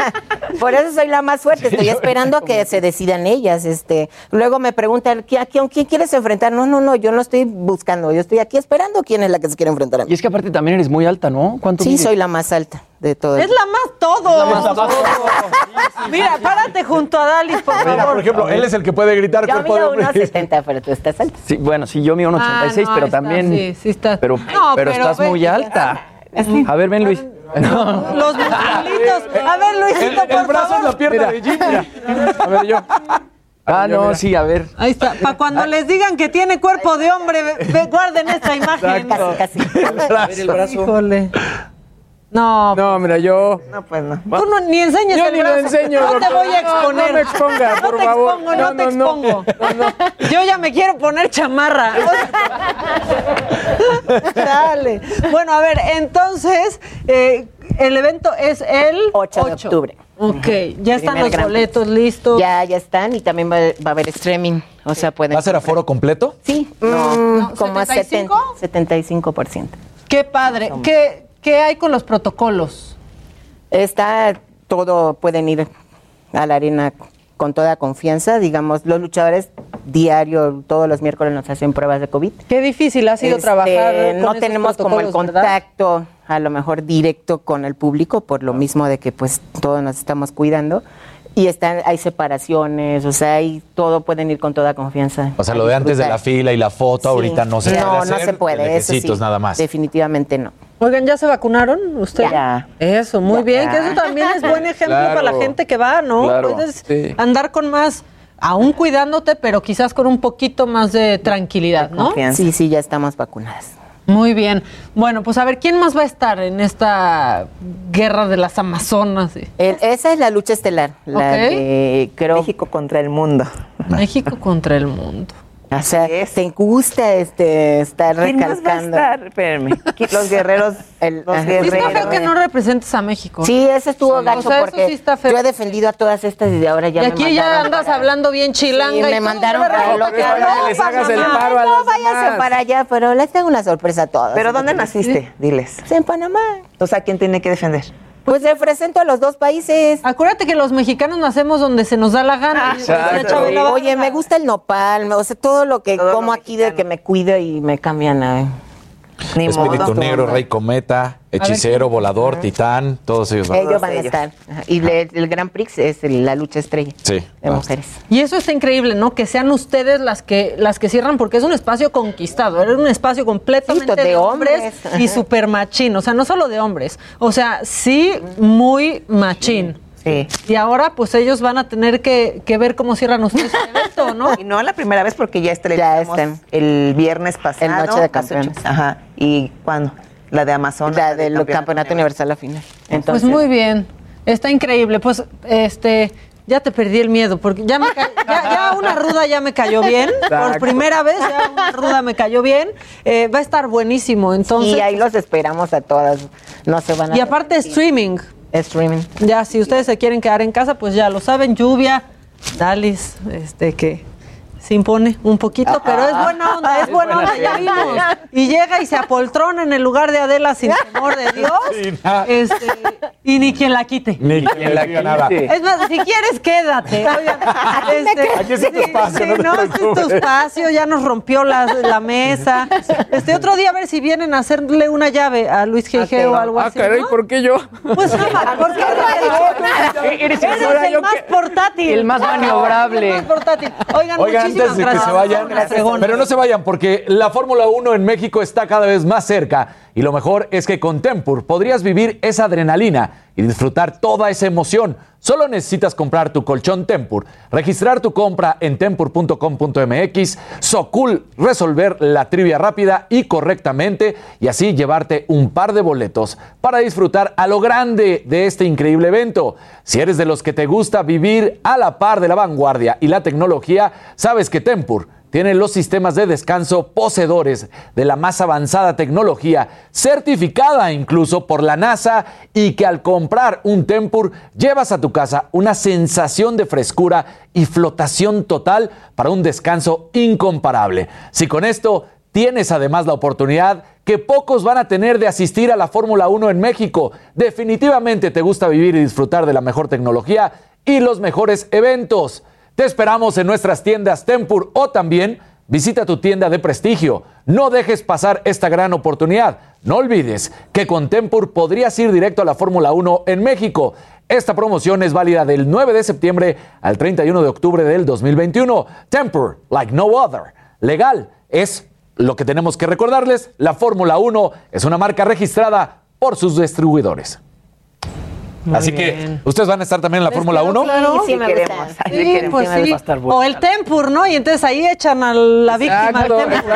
Por eso soy la más fuerte. Estoy esperando a que se decidan ellas. Este, luego me preguntan, ¿qui- ¿a quién, quién quieres enfrentar? No, no, no, yo no estoy buscando. Yo estoy aquí esperando quién es la que se quiere enfrentar a Y mí. es que aparte también eres muy alta, ¿no? ¿Cuánto Sí, mides? soy la más alta de todo. Es la más todo. Mira, párate junto a Dalis, por Mira, favor. por ejemplo, él es el que puede gritar Yo mido hombre. 1,70, pero tú estás alta. Sí, bueno, sí, yo mido un 86, Ah, no, pero está, también... sí, sí está. Pero, No, pero, pero estás ve- muy alta. A ver, ven, Luis. No. Los musculitos. A ver, Luisito, por El brazo favor. es la pierna de Jimmy. A ver, yo. Ah, no, mira. sí, a ver. Ahí está. Para cuando les digan que tiene cuerpo de hombre, guarden esta imagen. Casi, casi. A ver el brazo. Híjole. No, No, mira, yo. No, pues no. tú no, ni enseñes Yo el ni lo brazo. enseño, No te doctor. voy a No, exponer. no me exponga, No por te favor. expongo, no, No, te no, no. expongo. Yo ya me quiero poner chamarra. Dale. Bueno, a ver, entonces, eh, el evento es el 8 de octubre. Ok, ya están Primer los boletos listos. Ya, ya están y también va, va a haber streaming. O sea, pueden. ¿Va a ser aforo completo? Sí, mm, No, como a 70, 75%. Qué padre. ¿Qué, ¿Qué hay con los protocolos? Está todo, pueden ir a la arena con toda confianza. Digamos, los luchadores diario, todos los miércoles nos hacen pruebas de COVID. Qué difícil ha sido Este, trabajar. con no esos tenemos como el contacto a lo mejor directo con el público por lo mismo de que pues todos nos estamos cuidando y están hay separaciones, o sea, hay todo pueden ir con toda confianza. O sea, lo de antes de la fila y la foto, Sí. ahorita no se puede No, no se puede, de eso sí. nada más. Definitivamente no. Oigan, ¿ya se vacunaron ustedes? Ya. Eso, muy Ya. bien, que eso también es buen ejemplo Claro. para la gente que va, ¿no? Claro. Puedes Sí. andar con más, aún cuidándote, pero quizás con un poquito más de tranquilidad, ¿no? Confianza. Sí, sí, ya estamos vacunadas. Muy bien. Bueno, pues a ver, ¿quién más va a estar en esta guerra de las Amazonas? El- esa es la lucha estelar, la Ok. de creo México contra el mundo. México contra el mundo. O sea, te gusta este, estar ¿Quién más va a recalcando. estar? Espérenme. Qui- Los guerreros. El- los. Sí está guerreros. feo que no representes a México. Sí, ese estuvo Sí. gacho O sea, porque sí está feo. yo he defendido a todas estas y de ahora ya y me aquí ya mandaron andas para- hablando bien chilanga. Sí, y me mandaron para no, que les hagas el paro a No, váyase para allá, pero les tengo una sorpresa a todas. ¿Pero dónde naciste? Diles. En Panamá. O sea, ¿quién tiene que defender? Pues represento a los dos países. Acuérdate que los mexicanos nacemos donde se nos da la gana. va- Oye, me gusta el nopal, o sea, todo lo que Todo como lo aquí de que me cuido y me cambian a... Ni Espíritu modo. Negro, Rey Cometa, Hechicero, Volador, Titán, todos ellos van. Ellos van a estar. Ajá. Y le- el Gran Prix es el- la lucha estrella Sí. de mujeres. Y eso está increíble, ¿no? Que sean ustedes las que las que cierran, porque es un espacio conquistado, era un espacio completamente Sí, de de, hombres, hombres. y súper machín, o sea, no solo de hombres, o sea, sí muy machín. Sí. Y ahora pues ellos van a tener que, que ver cómo cierran ustedes el evento, ¿no? Y no la primera vez porque ya este Ya están. el viernes pasado. El Noche de Campeones. Ajá. ¿Y cuándo? La de Amazon. La del campeonato, universal a final. Entonces, pues muy bien, está increíble, pues este... Ya te perdí el miedo, porque ya, me ya, ya una ruda ya me cayó bien. Por primera vez ya una ruda me cayó bien. Eh, va a estar buenísimo, entonces. y ahí los esperamos a todas. No se van a Y aparte streaming. Streaming. Ya, si ustedes se quieren quedar en casa, pues ya lo saben, lluvia, Dalis, este que se impone un poquito, pero es buena onda, es buena onda, ya vimos. Y llega y se apoltrona en el lugar de Adela sin temor de Dios. Sí. Este, y ni quien la quite. Ni quien la diga nada. Es más, si quieres, quédate. Oigan, este, Aquí es tu espacio, no no, este es tu espacio, ya nos rompió la, la mesa. Este otro día a ver si vienen a hacerle una llave a Luis G.G. o algo Ah, así. caray, ¿no? ¿por qué yo? Pues nada, porque Eres eres el- el más portátil. el más maniobrable. El más portátil. Oigan, Oigan, antes de que se vayan, pero no se vayan porque la Fórmula 1 en México está cada vez más cerca. Y lo mejor es que con Tempur podrías vivir esa adrenalina y disfrutar toda esa emoción. Solo necesitas comprar tu colchón Tempur, registrar tu compra en tempur.com.mx, so cool resolver la trivia rápida y correctamente y así llevarte un par de boletos para disfrutar a lo grande de este increíble evento. Si eres de los que te gusta vivir a la par de la vanguardia y la tecnología, sabes que Tempur tiene los sistemas de descanso poseedores de la más avanzada tecnología, certificada incluso por la NASA, y que al comprar un Tempur llevas a tu casa una sensación de frescura y flotación total para un descanso incomparable. Si con esto tienes además la oportunidad que pocos van a tener de asistir a la Fórmula 1 en México, definitivamente te gusta vivir y disfrutar de la mejor tecnología y los mejores eventos. Te esperamos en nuestras tiendas Tempur o también visita tu tienda de prestigio. No dejes pasar esta gran oportunidad. No olvides que con Tempur podrías ir directo a la Fórmula 1 en México. Esta promoción es válida del 9 de septiembre al 31 de octubre del 2021. Tempur, like no other. Legal es lo que tenemos que recordarles. La Fórmula 1 es una marca registrada por sus distribuidores. Muy Así bien. que, ¿ustedes van a estar también en la Fórmula 1? Claro. Sí, queremos. Sí, Sí, queremos. pues Sí, sí. va a estar bueno. O el Tempur, ¿no? Y entonces ahí echan a la víctima Exacto, al Tempur.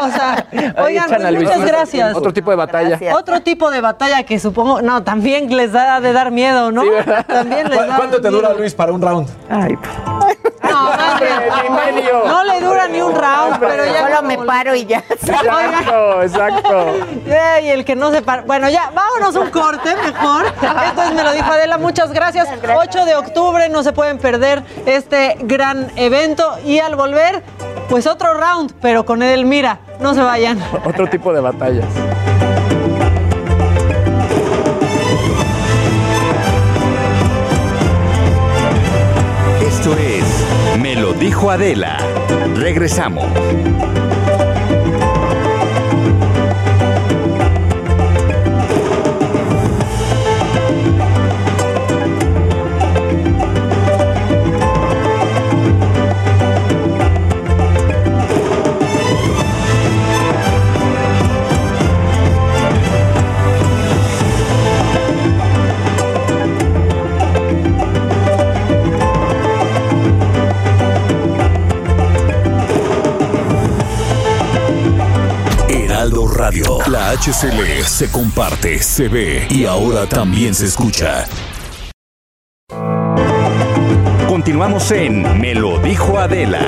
O sea, oigan, pues, muchas víctima. gracias. Otro tipo de batalla. Gracias. Otro tipo de batalla que supongo, no, también les da de dar miedo, ¿no? También les ¿Cu- da ¿Cuánto te miedo. dura, Luis, para un round? Ay, No, no, no le dura ni un round, pero ya Solo como- me paro y ya. Exacto, exacto. Y el que no se para. Bueno, ya, vámonos un corte mejor. Esto es Me lo dijo Adela. Muchas gracias. 8 de octubre, no se pueden perder este gran evento. Y al volver, pues otro round, pero con Edelmira. No se vayan. Otro tipo de batallas. Esto es Me lo dijo Adela. Regresamos. HCL se comparte, se ve y ahora también se escucha. Continuamos en Me lo dijo Adela.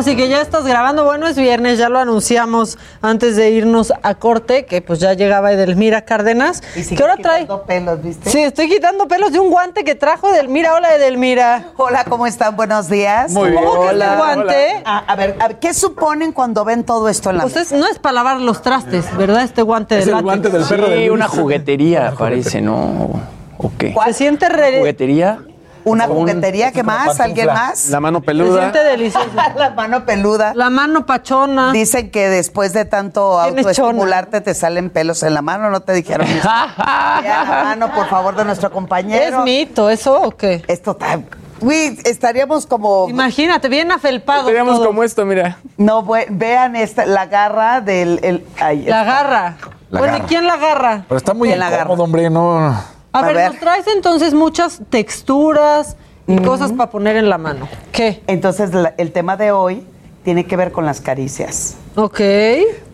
Ahora sí que ya estás grabando. Bueno, es viernes, ya lo anunciamos antes de irnos a corte, que pues ya llegaba Edelmira Cárdenas. ¿Qué hora trae? pelos, ¿viste? Sí, estoy quitando pelos de un guante que trajo Edelmira. Hola, Edelmira. Hola, ¿cómo están? Buenos días. Muy bien. ¿Cómo que este guante? A, a ver, a ver, ¿qué suponen cuando ven todo esto en la Pues es- no es para lavar los trastes, ¿verdad? Este guante de látex. Sí, una juguetería, parece, ¿no? ¿O qué? Se siente re- ¿Juguetería? ¿Una Como un- juguetería? ¿Qué más? ¿Alguien más? La mano peluda. la mano peluda. La mano pachona. Dicen que después de tanto autoestimularte te salen pelos en la mano, ¿no te dijeron eso? La mano, por favor, de nuestro ¿Es compañero. mito eso o qué? Esto está... Uy, estaríamos como... Imagínate, bien afelpado. Todo. como esto, mira. No, ve- vean esta, la garra del... el- ahí La está. garra. La bueno, ¿y garra. quién la agarra? Pero está muy ¿Quién la agarra? incómodo, hombre, no. A, A ver, ver. nos traes entonces muchas texturas y cosas para poner en la mano. ¿Qué? Entonces, la- el tema de hoy tiene que ver con las caricias. Ok.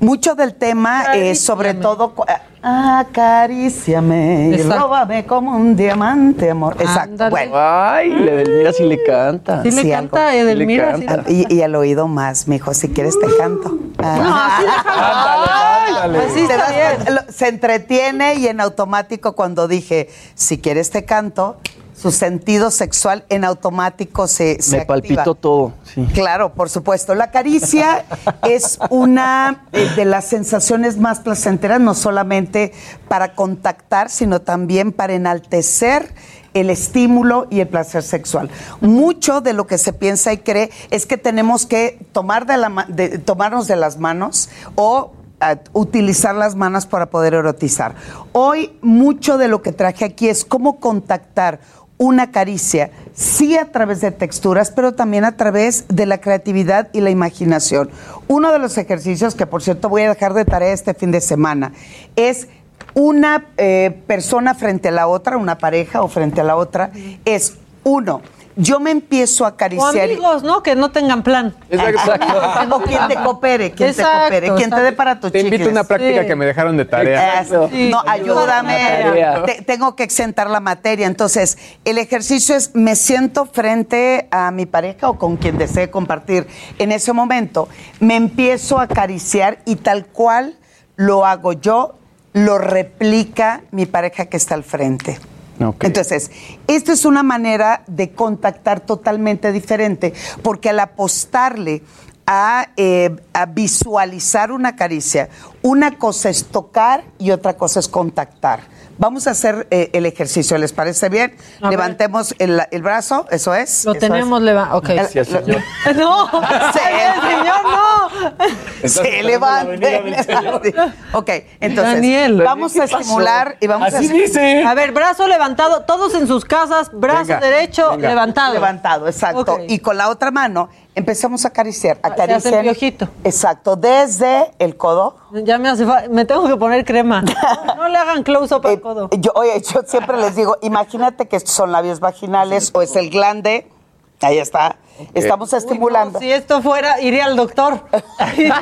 Mucho del tema es sobre todo... ah, Acaríciame y Exacto. róbame como un diamante, amor. Exacto. Ándale. Bueno. Ay, Edelmira sí le canta. Sí le Sí, canta. Edelmira. Sí. Y, y al oído más, mijo. Si quieres te canto. Ah. No, así está bien. se entretiene y en automático cuando dije, si quieres te canto, su sentido sexual en automático se, se Me activa. palpitó todo, sí. Claro, por supuesto. La caricia es una de las sensaciones más placenteras, no solamente para contactar, sino también para enaltecer el estímulo y el placer sexual. Mucho de lo que se piensa y cree es que tenemos que tomar de la, de- tomarnos de las manos o a utilizar las manos para poder erotizar. Hoy mucho de lo que traje aquí es cómo contactar una caricia, sí a través de texturas, pero también a través de la creatividad y la imaginación. Uno de los ejercicios que, por cierto, voy a dejar de tarea este fin de semana es una eh, persona frente a la otra, una pareja o frente a la otra, es uno. Yo me empiezo a O acariciar. amigos, ¿no? Que no tengan plan. o quien te coopere, quien te Exacto, coopere, quien te dé para tu Te invito a una práctica que me dejaron de tarea. Eso. Sí. No, Ayúdame. Te- tengo que exentar la materia. Entonces, el ejercicio es, me siento frente a mi pareja o con quien desee compartir. En ese momento, me empiezo a acariciar y tal cual lo hago yo, lo replica mi pareja que está al frente. Entonces, esta es una manera de contactar totalmente diferente, porque al apostarle a, eh, a visualizar una caricia, una cosa es tocar y otra cosa es contactar. Vamos a hacer eh, el ejercicio, ¿les parece bien? A. Levantemos el, el brazo, eso es. Lo eso tenemos es. levantado. Ok. Gracias, señor. No, Sí. el señor no. Se levante. Ok, entonces Daniel. vamos a estimular y vamos a A ver, brazo levantado, todos en sus casas, brazo Venga, derecho venga. levantado. Levantado, exacto. Y con la otra mano empezamos a acariciar. hace Acariciar. piojito. Exacto, desde el codo. Ya me hace me tengo que poner crema. No, no le hagan close up al codo. Yo, oye, yo siempre les digo, imagínate que son labios vaginales o es el glande. Ahí está. Estamos estimulando. Si esto fuera, iría al doctor.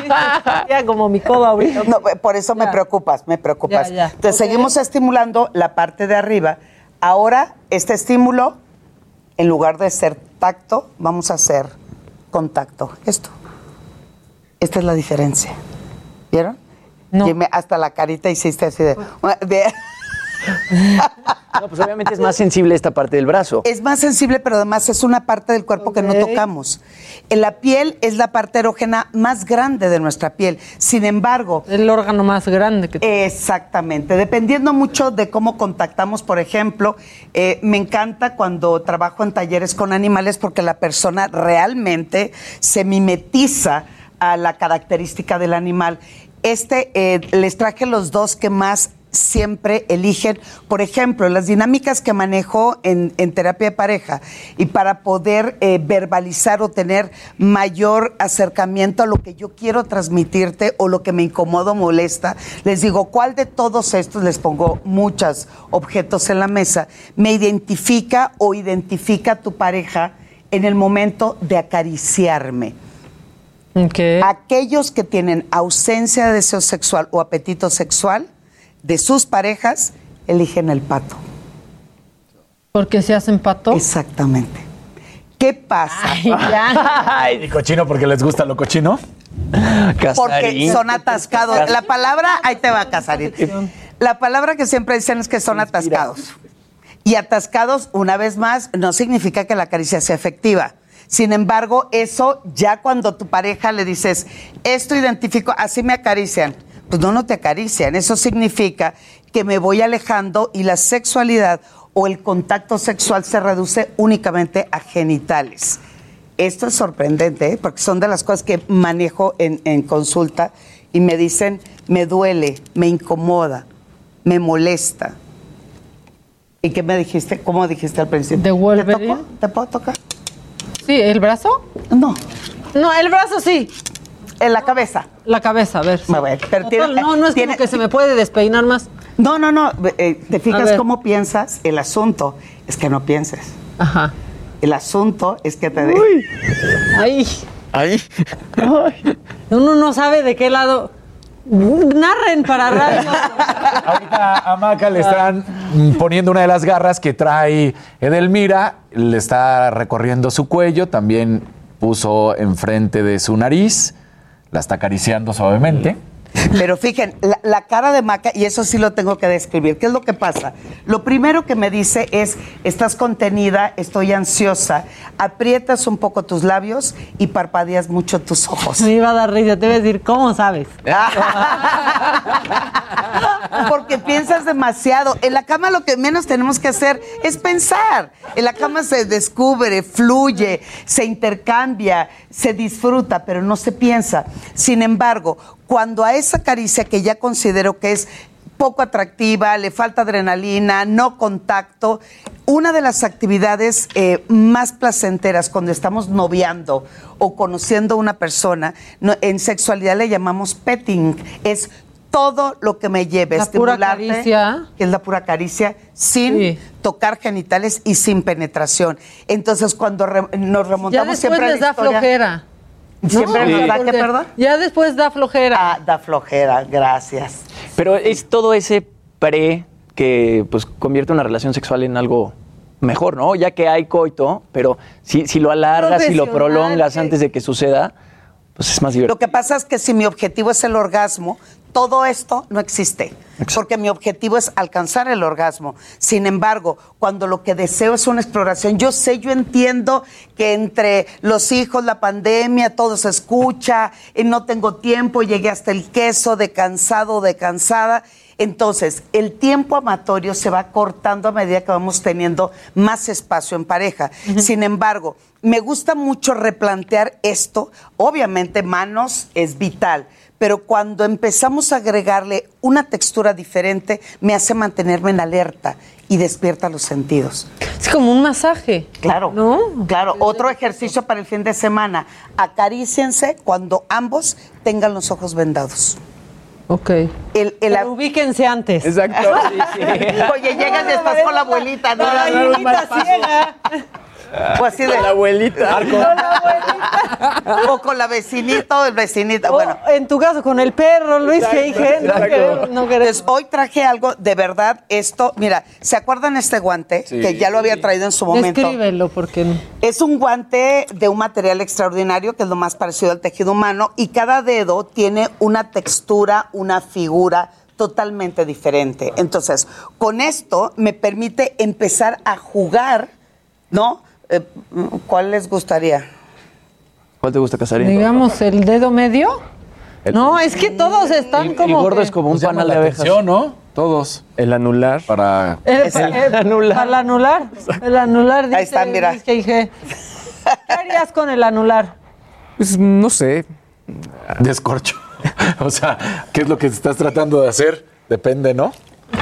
como mi codo ahorita. No, por eso me preocupas, me preocupas. Ya, ya. Entonces seguimos estimulando la parte de arriba. Ahora, este estímulo, en lugar de ser tacto, vamos a hacer contacto. Esto. Esta es la diferencia. ¿Vieron? No. hasta la carita hiciste así de... de- No, pues obviamente es más sensible esta parte del brazo. Es más sensible, pero además es una parte del cuerpo que no tocamos. En la piel es la parte erógena más grande de nuestra piel. Sin embargo... El órgano más grande que Exactamente. Dependiendo mucho de cómo contactamos, por ejemplo, eh, me encanta cuando trabajo en talleres con animales porque la persona realmente se mimetiza a la característica del animal. Este, eh, les traje los dos que más siempre eligen, por ejemplo, las dinámicas que manejo en, en terapia de pareja y para poder eh, verbalizar o tener mayor acercamiento a lo que yo quiero transmitirte o lo que me incomoda o molesta, les digo, ¿cuál de todos estos, les pongo muchos objetos en la mesa, me identifica o identifica a tu pareja en el momento de acariciarme? Aquellos que tienen ausencia de deseo sexual o apetito sexual de sus parejas, eligen el pato. Porque se hacen pato. Exactamente. ¿Qué pasa? Ay, y cochino porque les gusta lo cochino. Porque son atascados. La palabra, ahí te va a Casarín. La palabra que siempre dicen es que son atascados. Y atascados, una vez más, no significa que la caricia sea efectiva. Sin embargo, eso ya cuando tu pareja le dices, esto identifico, así me acarician. Pues no, no te acarician. Eso significa que me voy alejando y la sexualidad o el contacto sexual se reduce únicamente a genitales. Esto es sorprendente, ¿eh? porque son de las cosas que manejo en, en consulta y me dicen, me duele, me incomoda, me molesta. ¿Y qué me dijiste? ¿Cómo dijiste al principio? ¿De Wolverine? ¿Te puedo tocar? Sí, ¿el brazo? No. No, el brazo sí. En la cabeza. La cabeza, a ver. sí. A ver, pero Total, tiene- no, no es tiene- como que se me puede despeinar más. No, no, no. eh, ¿Te fijas cómo piensas? El asunto es que no pienses. Ajá. El asunto es que te de... Ahí. Ahí. Uno no sabe de qué lado. Narren para radio. Ahorita a Maca le están poniendo una de las garras que trae Edelmira, le está recorriendo su cuello, también puso enfrente de su nariz, la está acariciando suavemente. Pero fíjense, la, la cara de Maca, y eso sí lo tengo que describir, ¿qué es lo que pasa? Lo primero que me dice es, estás contenida, estoy ansiosa, aprietas un poco tus labios y parpadeas mucho tus ojos. Me iba a dar risa, te iba a decir, ¿cómo sabes? Porque piensas demasiado. En la cama lo que menos tenemos que hacer es pensar. En la cama se descubre, fluye, se intercambia, se disfruta, pero no se piensa. Sin embargo, cuando a esa caricia que ya considero que es poco atractiva, le falta adrenalina, no contacto, una de las actividades eh, más placenteras cuando estamos noviando o conociendo a una persona, no- en sexualidad le llamamos petting, es todo lo que me lleve La pura caricia. que es la pura caricia, sin tocar genitales y sin penetración. Entonces, cuando re- nos remontamos siempre a les la da historia- flojera. Siempre No, nos da, ¿qué, porque perdón? Ya después da flojera. Ah, da flojera, gracias. Pero es todo ese pre que pues convierte una relación sexual en algo mejor, ¿no? Ya que hay coito, pero si, si lo alargas, si lo prolongas que- antes de que suceda, pues es más divertido. Lo que pasa es que si mi objetivo es el orgasmo, todo esto no existe. Porque mi objetivo es alcanzar el orgasmo. Sin embargo, cuando lo que deseo es una exploración, yo sé, yo entiendo que entre los hijos, la pandemia, todo se escucha, y no tengo tiempo, llegué hasta el queso de cansado de cansada. Entonces, el tiempo amatorio se va cortando a medida que vamos teniendo más espacio en pareja. Sin embargo, me gusta mucho replantear esto. Obviamente, manos es vital, pero cuando empezamos a agregarle una textura diferente, me hace mantenerme en alerta y despierta los sentidos. Es como un masaje. Claro, claro. Otro ejercicio para el fin de semana. Acaríciense cuando ambos tengan los ojos vendados. Ok. El, el Pero ubíquense antes. Exacto. Oye, llegas y estás con la abuelita, ¿no? La abuelita ciega. O así de La abuelita. O con la vecinita o el vecinito. Bueno. En tu caso, con el perro, Luis, que dije, no queremos, no queremos. Pues hoy traje algo, de verdad, esto, mira, ¿se acuerdan este guante? Sí. Que ya lo había traído en su momento. Descríbelo, porque no. Es un guante de un material extraordinario, que es lo más parecido al tejido humano, y cada dedo tiene una textura, una figura totalmente diferente. Entonces, con esto me permite empezar a jugar, ¿no? Eh, ¿Cuál les gustaría? ¿Cuál te gusta, Casarín? Digamos, el dedo medio. No, es que todos están como. gordo que- es como un Nos llama panal de la abejas. atención, ¿no? Todos. El anular. Para. El, el- anular. Para el anular. El anular dice, Ahí está, mira. Dije. ¿Qué harías con el anular? Pues no sé. Descorcho. o sea, ¿qué es lo que estás tratando de hacer? Depende, ¿no?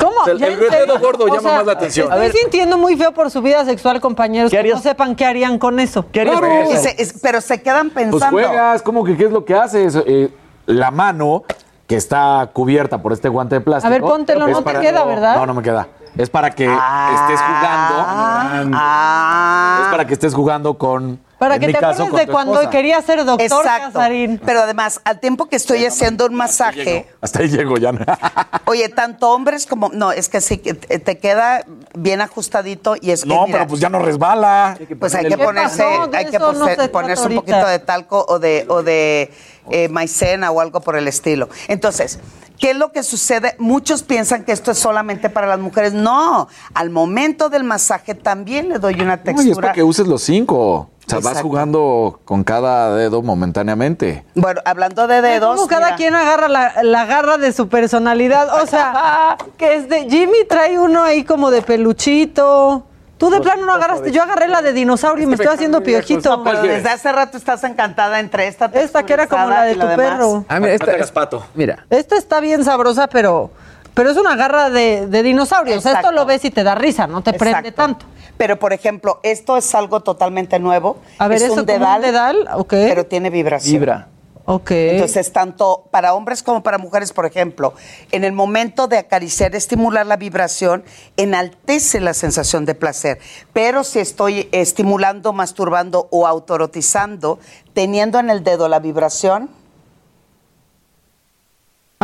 ¿Cómo? O sea, el- ¿Ya el dedo gordo O llama sea, más la atención. Estoy A ver. sintiendo muy feo por su vida sexual, compañeros. que no sepan qué harían con eso. ¿Qué harías Claro. con Y eso? se- es- pero se quedan Pues pensando. juegas, ¿cómo que qué es lo que haces? Eh, la mano que está cubierta por este guante de plástico. A ver, póntelo, no te queda, ¿verdad? No, no me queda. Es para que estés jugando. Ah. Es para que estés jugando con. Para en que te caso, acuerdes de cuando esposa. quería ser doctor, Exacto. Casarín. Pero además, al tiempo que estoy haciendo un masaje, Hasta ahí llego ya. oye, tanto hombres como. No, es que sí, que te queda bien ajustadito y es que. No, mira, pero pues ya no resbala. Pues hay que ¿Qué ponerse, hay que eso no pose- se trata ponerse un poquito de talco o de, o de eh, maicena o algo por el estilo. Entonces, ¿qué es lo que sucede? Muchos piensan que esto es solamente para las mujeres. No, al momento del masaje también le doy una No, y es textura. para que uses los cinco. O sea, vas jugando con cada dedo momentáneamente. Bueno, hablando de dedos. Como cada mira. quien agarra la, la garra de su personalidad. O sea, que es de. Jimmy trae uno ahí como de peluchito. Tú de plano no agarraste. Yo agarré la de dinosaurio y me estoy haciendo piojito. No, pero desde hace rato estás encantada entre esta Esta que era como la de tu perro. Ah, mira, esta, pato. mira. Esta está bien sabrosa, pero, pero es una garra de, de dinosaurio. O sea, esto lo ves y te da risa, no te prende tanto. Pero, por ejemplo, esto es algo totalmente nuevo. A ver, es eso un como un dedal, dedal, ok. pero tiene vibración. Vibra. Ok. Entonces, tanto para hombres como para mujeres, por ejemplo, en el momento de acariciar, estimular la vibración, enaltece la sensación de placer. Pero si estoy estimulando, masturbando o autorotizando, teniendo en el dedo la vibración,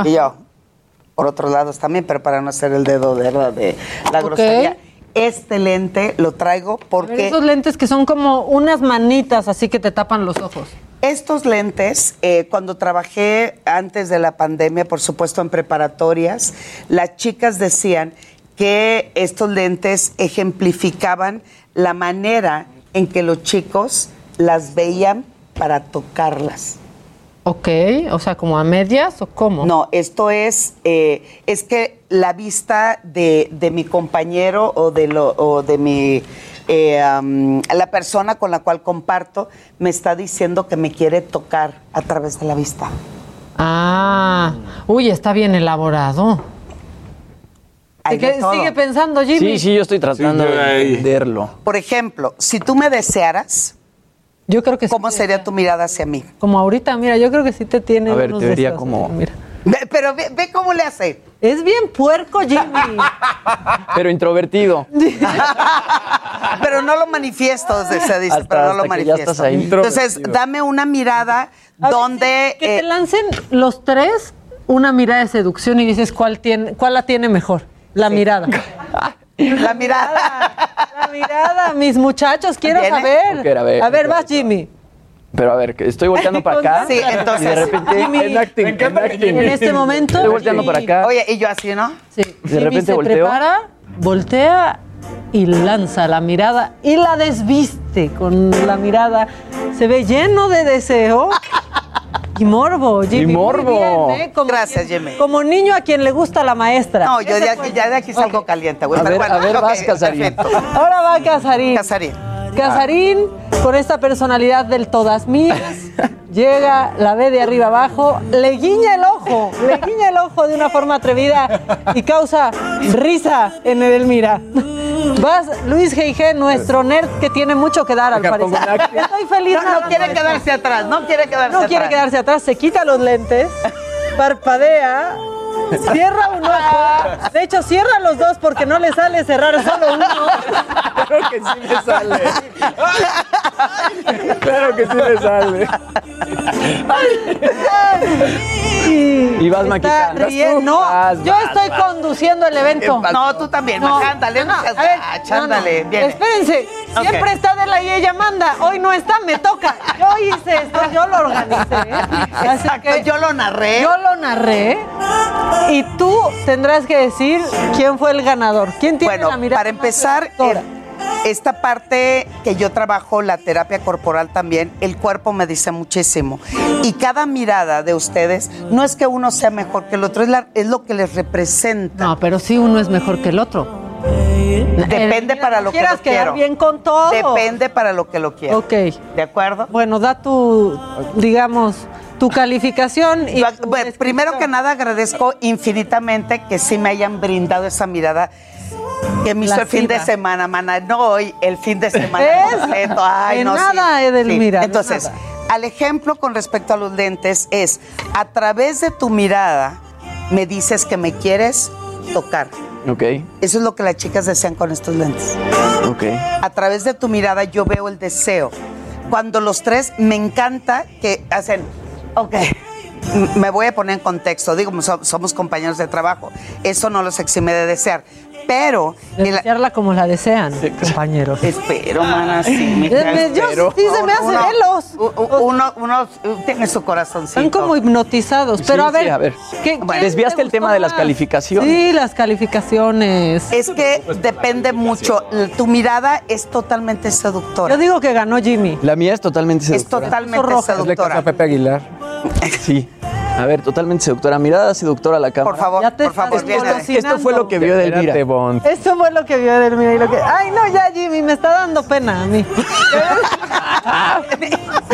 y yo, por otros lados también, pero para no hacer el dedo de, de la grosería, este lente lo traigo A ver, porque... esos lentes que son como unas manitas así que te tapan los ojos. Estos lentes, eh, cuando trabajé antes de la pandemia, por supuesto en preparatorias, las chicas decían que estos lentes ejemplificaban la manera en que los chicos las veían para tocarlas. Ok, o sea, como a medias o cómo? No, esto es, eh, es que la vista de, de mi compañero o de, lo, o de mi, eh, la persona con la cual comparto me está diciendo que me quiere tocar a través de la vista. Ah, uy, está bien elaborado. Que sigue pensando, Jimmy. Sí, sí, yo estoy tratando Sí, de entenderlo. Por ejemplo, si tú me desearas, Yo creo que sí. ¿cómo sería tu mirada hacia mí? Como ahorita, mira, yo creo que sí te tiene A ver, unos te vería deseos, como- Mira. Ve- pero ve, ve cómo le hace. Es bien puerco, Jimmy. Pero introvertido. Pero no lo manifiesto, se dice, Hasta- pero no lo hasta manifiesto. Entonces, dame una mirada A donde... Que te eh, lancen los tres una mirada de seducción y dices cuál tiene, cuál la tiene mejor. La mirada. la mirada. La mirada, mis muchachos, quiero ¿Viene? saber. A ver. a ver, vas, Jimmy. Pero a ver, que estoy volteando para acá. Sí, entonces- Y de repente. Jimmy, En acting, en acting. en este momento. Estoy volteando para acá. Oye, y yo así, ¿no? Sí, De Jimmy repente se volteo. prepara, voltea y lanza la mirada y la desviste con la mirada. Se ve lleno de deseo y morbo, Jimmy. Y morbo. bien, ¿eh? Como Gracias, Jimmy. Como niño a quien le gusta la maestra. No, yo de aquí, ya de aquí salgo caliente, güey. A ver, bueno, a ver, ok, vas, Casarín. perfecto. Ahora va Casarín. Casarín. Casarín, con esta personalidad del todas mías, llega, la ve de arriba abajo, le guiña el ojo, le guiña el ojo de una forma atrevida y causa risa en Edelmira. Vas, Luis G.I.G., nuestro nerd que tiene mucho que dar al parecer. Estoy feliz. No, no quiere quedarse atrás, no quiere quedarse No atrás. quiere quedarse atrás, se quita los lentes, parpadea, cierra un ojo. De hecho, cierra los dos porque no le sale cerrar solo uno. Claro que sí me sale. Claro que sí me sale. Y vas, Maquita. riendo. No, Vas, yo estoy vas. conduciendo el evento. No, tú también, No. ándale, no, seas A ver, gacha, no, no. Espérense, siempre está Adela y ella manda. Hoy no está, me toca. Yo hice esto, yo lo organicé. Así Exacto, que yo lo narré. Yo lo narré. Y tú tendrás que decir quién fue el ganador. ¿Quién tiene Bueno, la mirada? para empezar, eh, esta parte que yo trabajo, la terapia corporal también, el cuerpo me dice muchísimo. Y cada mirada de ustedes, no es que uno sea mejor que el otro, es, la- es lo que les representa. No, pero sí uno es mejor que el otro. Depende para lo que quieras lo quedar quiero. bien con todo. Depende para lo que lo quiero. Ok. ¿De acuerdo? Bueno, da tu, digamos, tu calificación y Yo- tu bueno, primero que nada agradezco infinitamente que sí me hayan brindado esa mirada que me hizo el fin de semana, mana. No hoy, el fin de semana ¿Ves? completo. Ay, De no, sí. nada, Edelmira, de Entonces, nada. al ejemplo con respecto a los lentes es, a través de tu mirada me dices que me quieres tocar. Ok, Eso es lo que las chicas desean con estos lentes. ok. A través de tu mirada yo veo el deseo. Cuando los tres me encanta que hacen, ok, me voy a poner en contexto, digo, so- somos compañeros de trabajo, eso no los exime de desear, pero... De desearla como la desean, compañeros. Espero, mana, sí, Me- yo- espero. sí se me hace Uno- velos. u- u- Uno, uno tiene su corazoncito. Están como hipnotizados. Pero Sí, a ver, sí, a ver. ¿qué- Bueno, Desviaste te el tema de las calificaciones. Sí, las calificaciones. Es que depende mucho, tu mirada es totalmente seductora. Yo digo que ganó Jimmy. La mía es totalmente es seductora. totalmente caso a seductora. Pepe Aguilar. Sí. A ver, totalmente seductora. Mirada seductora a la cámara. Por favor, Ya te por favor. Esto fue lo que vio Delmira. Bond. Eso fue lo que vio y lo que. Ay, no, ya, Jimmy, me está dando pena a mí.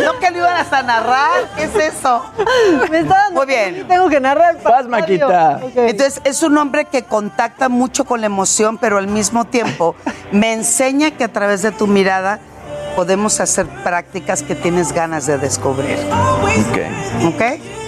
No que lo ibas a narrar, ¿qué es eso? me está dando Muy bien. pena Tengo que narrar el Vas. Maquita. Ok. Entonces, es un hombre que contacta mucho con la emoción, pero al mismo tiempo me enseña que a través de tu mirada podemos hacer prácticas que tienes ganas de descubrir. Ok. ¿Ok?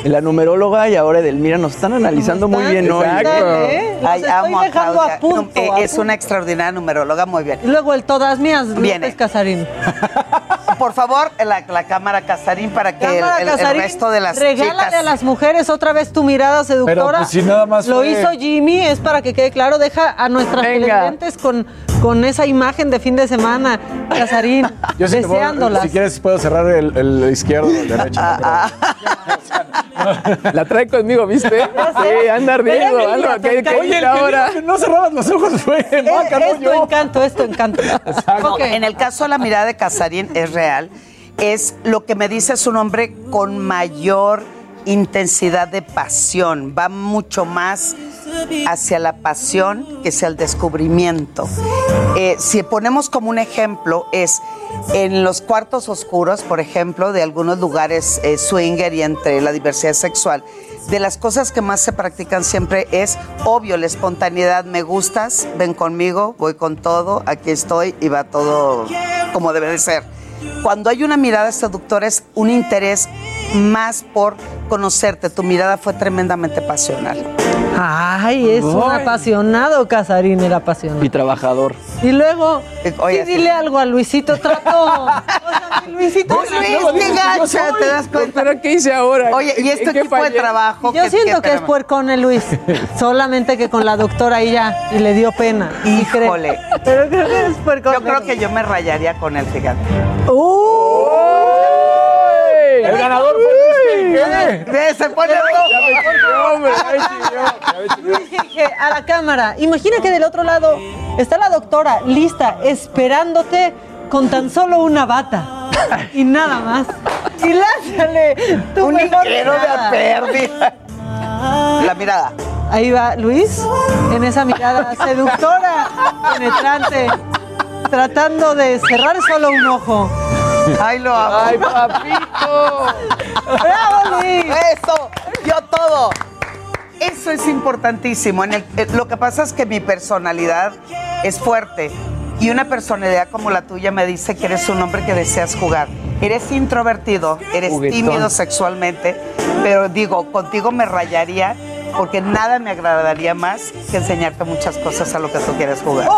La numeróloga y ahora Edelmira nos están analizando muy bien hoy. Los Ay, estoy amo a Claudia. a punto. No, eh, a es punto. una extraordinaria numeróloga, muy bien. Y luego el todas mías, Viene. López Casarín. Por favor, la, la cámara Casarín para que el- el, resto de las regálale chicas... a las mujeres otra vez tu mirada seductora. Pero, pues, si nada más Lo fue- hizo Jimmy, es para que quede claro. Deja a nuestras televidentes con, con esa imagen de fin de semana, Casarín, Yo sí te puedo- deseándolas. si quieres puedo cerrar el, el izquierdo o el derecho. no, pero- La trae conmigo, ¿viste? Sí, anda ardiendo. Algo mira, que hay que Oye, ir el que ahora. No cerrabas los ojos fue Maca, no es tu yo. encanto, es tu encanto. No, Ok. en el caso de la mirada de Casarín es real. Es lo que me dice es un hombre con mayor intensidad de pasión, va mucho más hacia la pasión que hacia el descubrimiento. Eh, si ponemos como un ejemplo, es en los cuartos oscuros, por ejemplo, de algunos lugares eh, swinger y entre la diversidad sexual, de las cosas que más se practican siempre es, obvio, la espontaneidad, me gustas, ven conmigo, voy con todo, aquí estoy y va todo como debe de ser. Cuando hay una mirada seductora es un interés más por conocerte, tu mirada fue tremendamente pasional. Ay, es un apasionado, Casarín era apasionado. Y trabajador. Y luego, Oye, sí, dile algo a Luisito Trato. O sea, mi Luisito. Luis, qué gacha, te das cuenta. ¿Pero qué hice ahora? Oye, y este ¿En qué equipo de trabajo. Yo siento que es puercón el Luis. Solamente que con la doctora ahí ya y le dio pena. Y cree- Híjole. Pero creo que es puercón. Yo creo que yo me rayaría con él, fíjate. El ganador fue Ve, Se pone Luis Gige, a la cámara. Imagina que del otro lado está la doctora lista, esperándote con tan solo una bata. Y nada más. Y lánzale tu Un mejor ligero de pérdida. La mirada. Ahí va Luis, en esa mirada seductora, penetrante, tratando de cerrar solo un ojo. Ay, lo amo. ¡Ay, papito! ¡Bravo, Luis! Eso, yo todo. Eso es importantísimo. En el- eh, lo que pasa es que mi personalidad es fuerte y una personalidad como la tuya me dice que eres un hombre que deseas jugar. Eres introvertido, eres Juguetón. tímido sexualmente, pero digo, contigo me rayaría porque nada me agradaría más que enseñarte muchas cosas a lo que tú quieres jugar.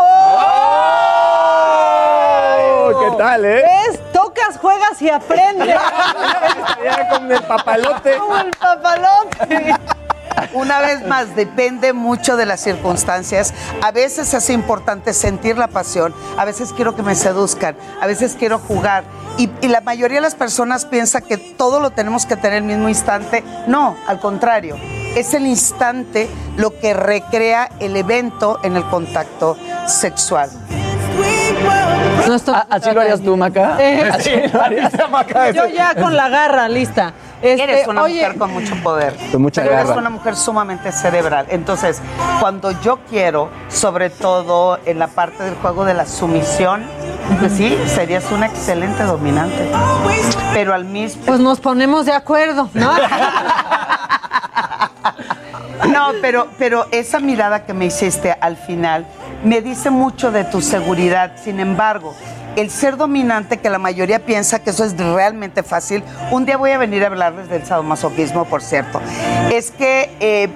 Oh, ¿Qué tal, eh? ¿Ves? Juegas y aprendes. Ya con el papalote. Como el papalote. Una vez más, depende mucho de las circunstancias. A veces es importante sentir la pasión, a veces quiero que me seduzcan, a veces quiero jugar. Y, y la mayoría de las personas piensa que todo lo tenemos que tener el mismo instante. No, al contrario. Es el instante lo que recrea el evento en el contacto sexual. ¿Así lo harías tú, Maca? Eh, ¿Así lo harías? Yo ya con la garra lista. Este, Eres una oye, mujer con mucho poder. Con mucha pero eres garra. una mujer sumamente cerebral. Entonces, cuando yo quiero, sobre todo en la parte del juego de la sumisión, pues sí, serías una excelente dominante. Pero al mismo Pues nos ponemos de acuerdo, ¿no? No, pero, pero esa mirada que me hiciste al final me dice mucho de tu seguridad. Sin embargo, el ser dominante, que la mayoría piensa que eso es realmente fácil, un día voy a venir a hablarles del sadomasoquismo, por cierto, es que eh,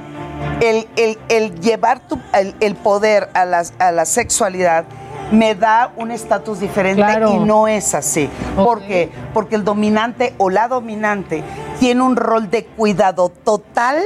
el, el- el llevar tu- el, el poder a la, a la sexualidad me da un estatus diferente Claro. y no es así. ¿Por qué? Porque el dominante o la dominante tiene un rol de cuidado total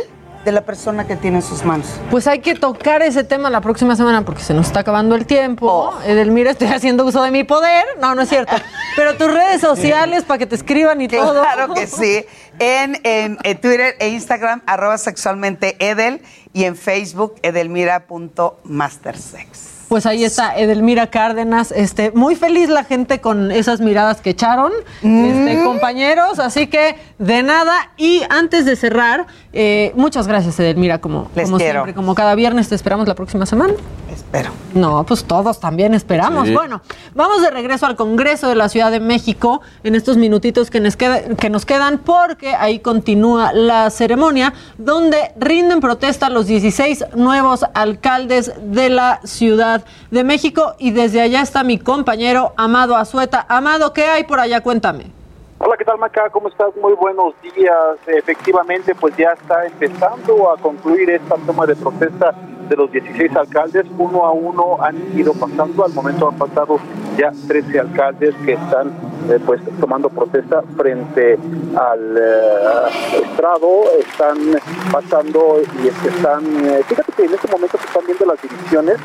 de la persona que tiene en sus manos. Pues hay que tocar ese tema la próxima semana porque se nos está acabando el tiempo. Oh. Edelmira, estoy haciendo uso de mi poder. No, no es cierto. Pero tus redes sociales para que te escriban y todo. Claro que sí. En, en- en Twitter e Instagram, arroba sexualmente Edel y en Facebook, edelmira.mastersex. Pues ahí está Edelmira Cárdenas, este, muy feliz la gente con esas miradas que echaron, este, compañeros, así que de nada. Y antes de cerrar, eh, muchas gracias Edelmira, como, Les como quiero. siempre, como cada viernes te esperamos la próxima semana. Espero. No, pues todos también esperamos. Sí. Bueno, vamos de regreso al Congreso de la Ciudad de México en estos minutitos que nos, queda- que nos quedan porque ahí continúa la ceremonia donde rinden protesta los 16 nuevos alcaldes de la Ciudad de México y desde allá está mi compañero Amado Azueta. Amado, ¿qué hay por allá? Cuéntame. Hola, ¿qué tal Maca? ¿Cómo estás? Muy buenos días. Efectivamente, pues ya está empezando a concluir esta toma de protesta de los 16 alcaldes. Uno a uno han ido pasando. Al momento han pasado ya 13 alcaldes que están eh, pues tomando protesta frente al eh, estrado. Están pasando y este, están... eh, fíjate que en este momento se están viendo las divisiones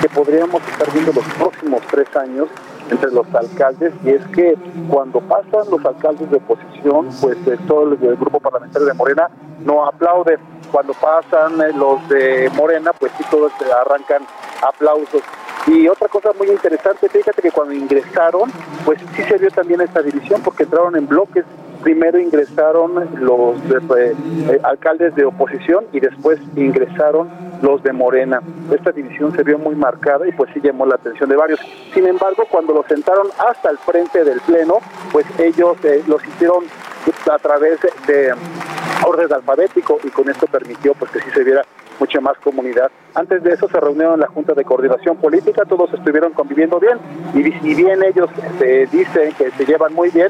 que podríamos estar viendo los próximos tres años entre los alcaldes y es que cuando pasan los alcaldes de oposición, pues todo el, el grupo parlamentario de Morena no aplaude. Cuando pasan los de Morena, pues sí todos arrancan aplausos. Y otra cosa muy interesante, fíjate que cuando ingresaron, pues sí se vio también esta división porque entraron en bloques primero ingresaron los eh, eh, alcaldes de oposición y después ingresaron los de Morena. Esta división se vio muy marcada y pues sí llamó la atención de varios. Sin embargo, cuando los sentaron hasta el frente del Pleno, pues ellos eh, los hicieron a través de orden alfabético y con esto permitió pues que sí se viera mucha más comunidad. Antes de eso se reunieron en la Junta de Coordinación Política, todos estuvieron conviviendo bien y si bien ellos se dicen que se llevan muy bien,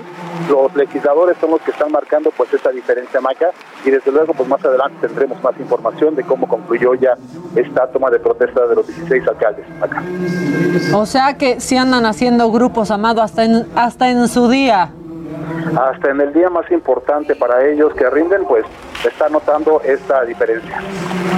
los legisladores son los que están marcando pues esta diferencia maca y desde luego pues más adelante tendremos más información de cómo concluyó ya esta toma de protesta de los 16 alcaldes acá. O sea que si andan haciendo grupos, Amado, hasta en, hasta en su día. Hasta en el día más importante para ellos que rinden, pues está notando esta diferencia.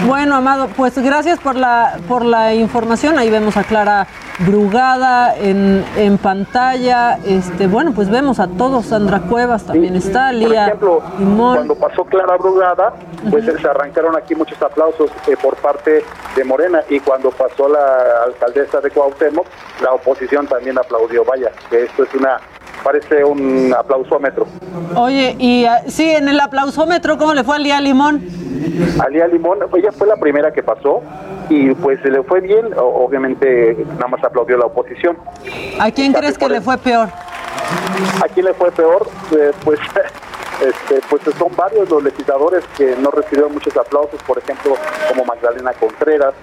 Bueno, Amado, pues gracias por la, por la información. Ahí vemos a Clara Brugada en, en pantalla. Este, bueno, pues vemos a todos. Sandra Cuevas también está, Lía. Por ejemplo, cuando pasó Clara Brugada, pues se arrancaron aquí muchos aplausos eh, por parte de Morena y cuando pasó la alcaldesa de Cuauhtémoc, la oposición también aplaudió. Vaya, que esto es una parece un aplausómetro. Oye, y ah, sí, en el aplausómetro, ¿cómo le fue a Lía Limón? A Lía Limón, ella fue la primera que pasó y pues se le fue bien, obviamente nada más aplaudió la oposición. ¿A quién crees que le fue peor? ¿A quién le fue peor? Eh, pues este, pues son varios los legisladores que no recibieron muchos aplausos, por ejemplo, como Magdalena Contreras,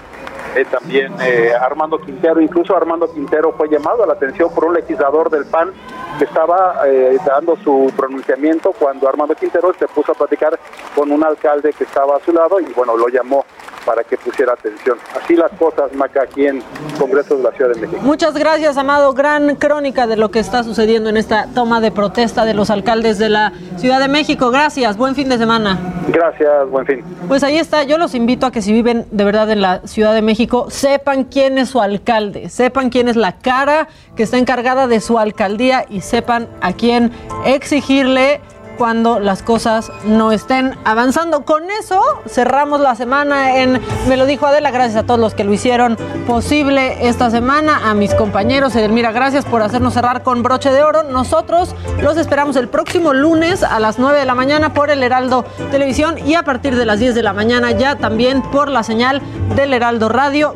eh, también eh, Armando Quintero, incluso Armando Quintero fue llamado a la atención por un legislador del PAN que estaba eh, dando su pronunciamiento cuando Armando Quintero se puso a platicar con un alcalde que estaba a su lado y bueno, lo llamó para que pusiera atención. Así las cosas, Maca, aquí en Congreso de la Ciudad de México. Muchas gracias, Amado. Gran crónica de lo que está sucediendo en esta toma de protesta de los alcaldes de la Ciudad de México. Gracias, buen fin de semana. Gracias, buen fin. Pues ahí está, yo los invito a que si viven de verdad en la Ciudad de Sepan quién es su alcalde, sepan quién es la cara que está encargada de su alcaldía y sepan a quién exigirle cuando las cosas no estén avanzando. Con eso cerramos la semana en Me lo dijo Adela, gracias a todos los que lo hicieron posible esta semana, a mis compañeros, Edelmira, gracias por hacernos cerrar con broche de oro. Nosotros los esperamos el próximo lunes a las 9 de la mañana por el Heraldo Televisión y a partir de las 10 de la mañana ya también por la señal del Heraldo Radio.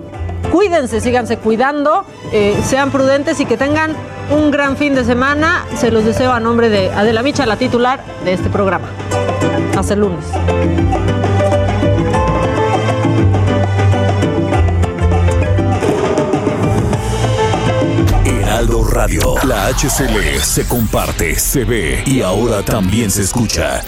Cuídense, síganse cuidando, eh, sean prudentes y que tengan un gran fin de semana. Se los deseo a nombre de Adela Micha, la titular de este programa. Hasta el lunes. Heraldo Radio. La HCL se comparte, se ve y ahora también se escucha.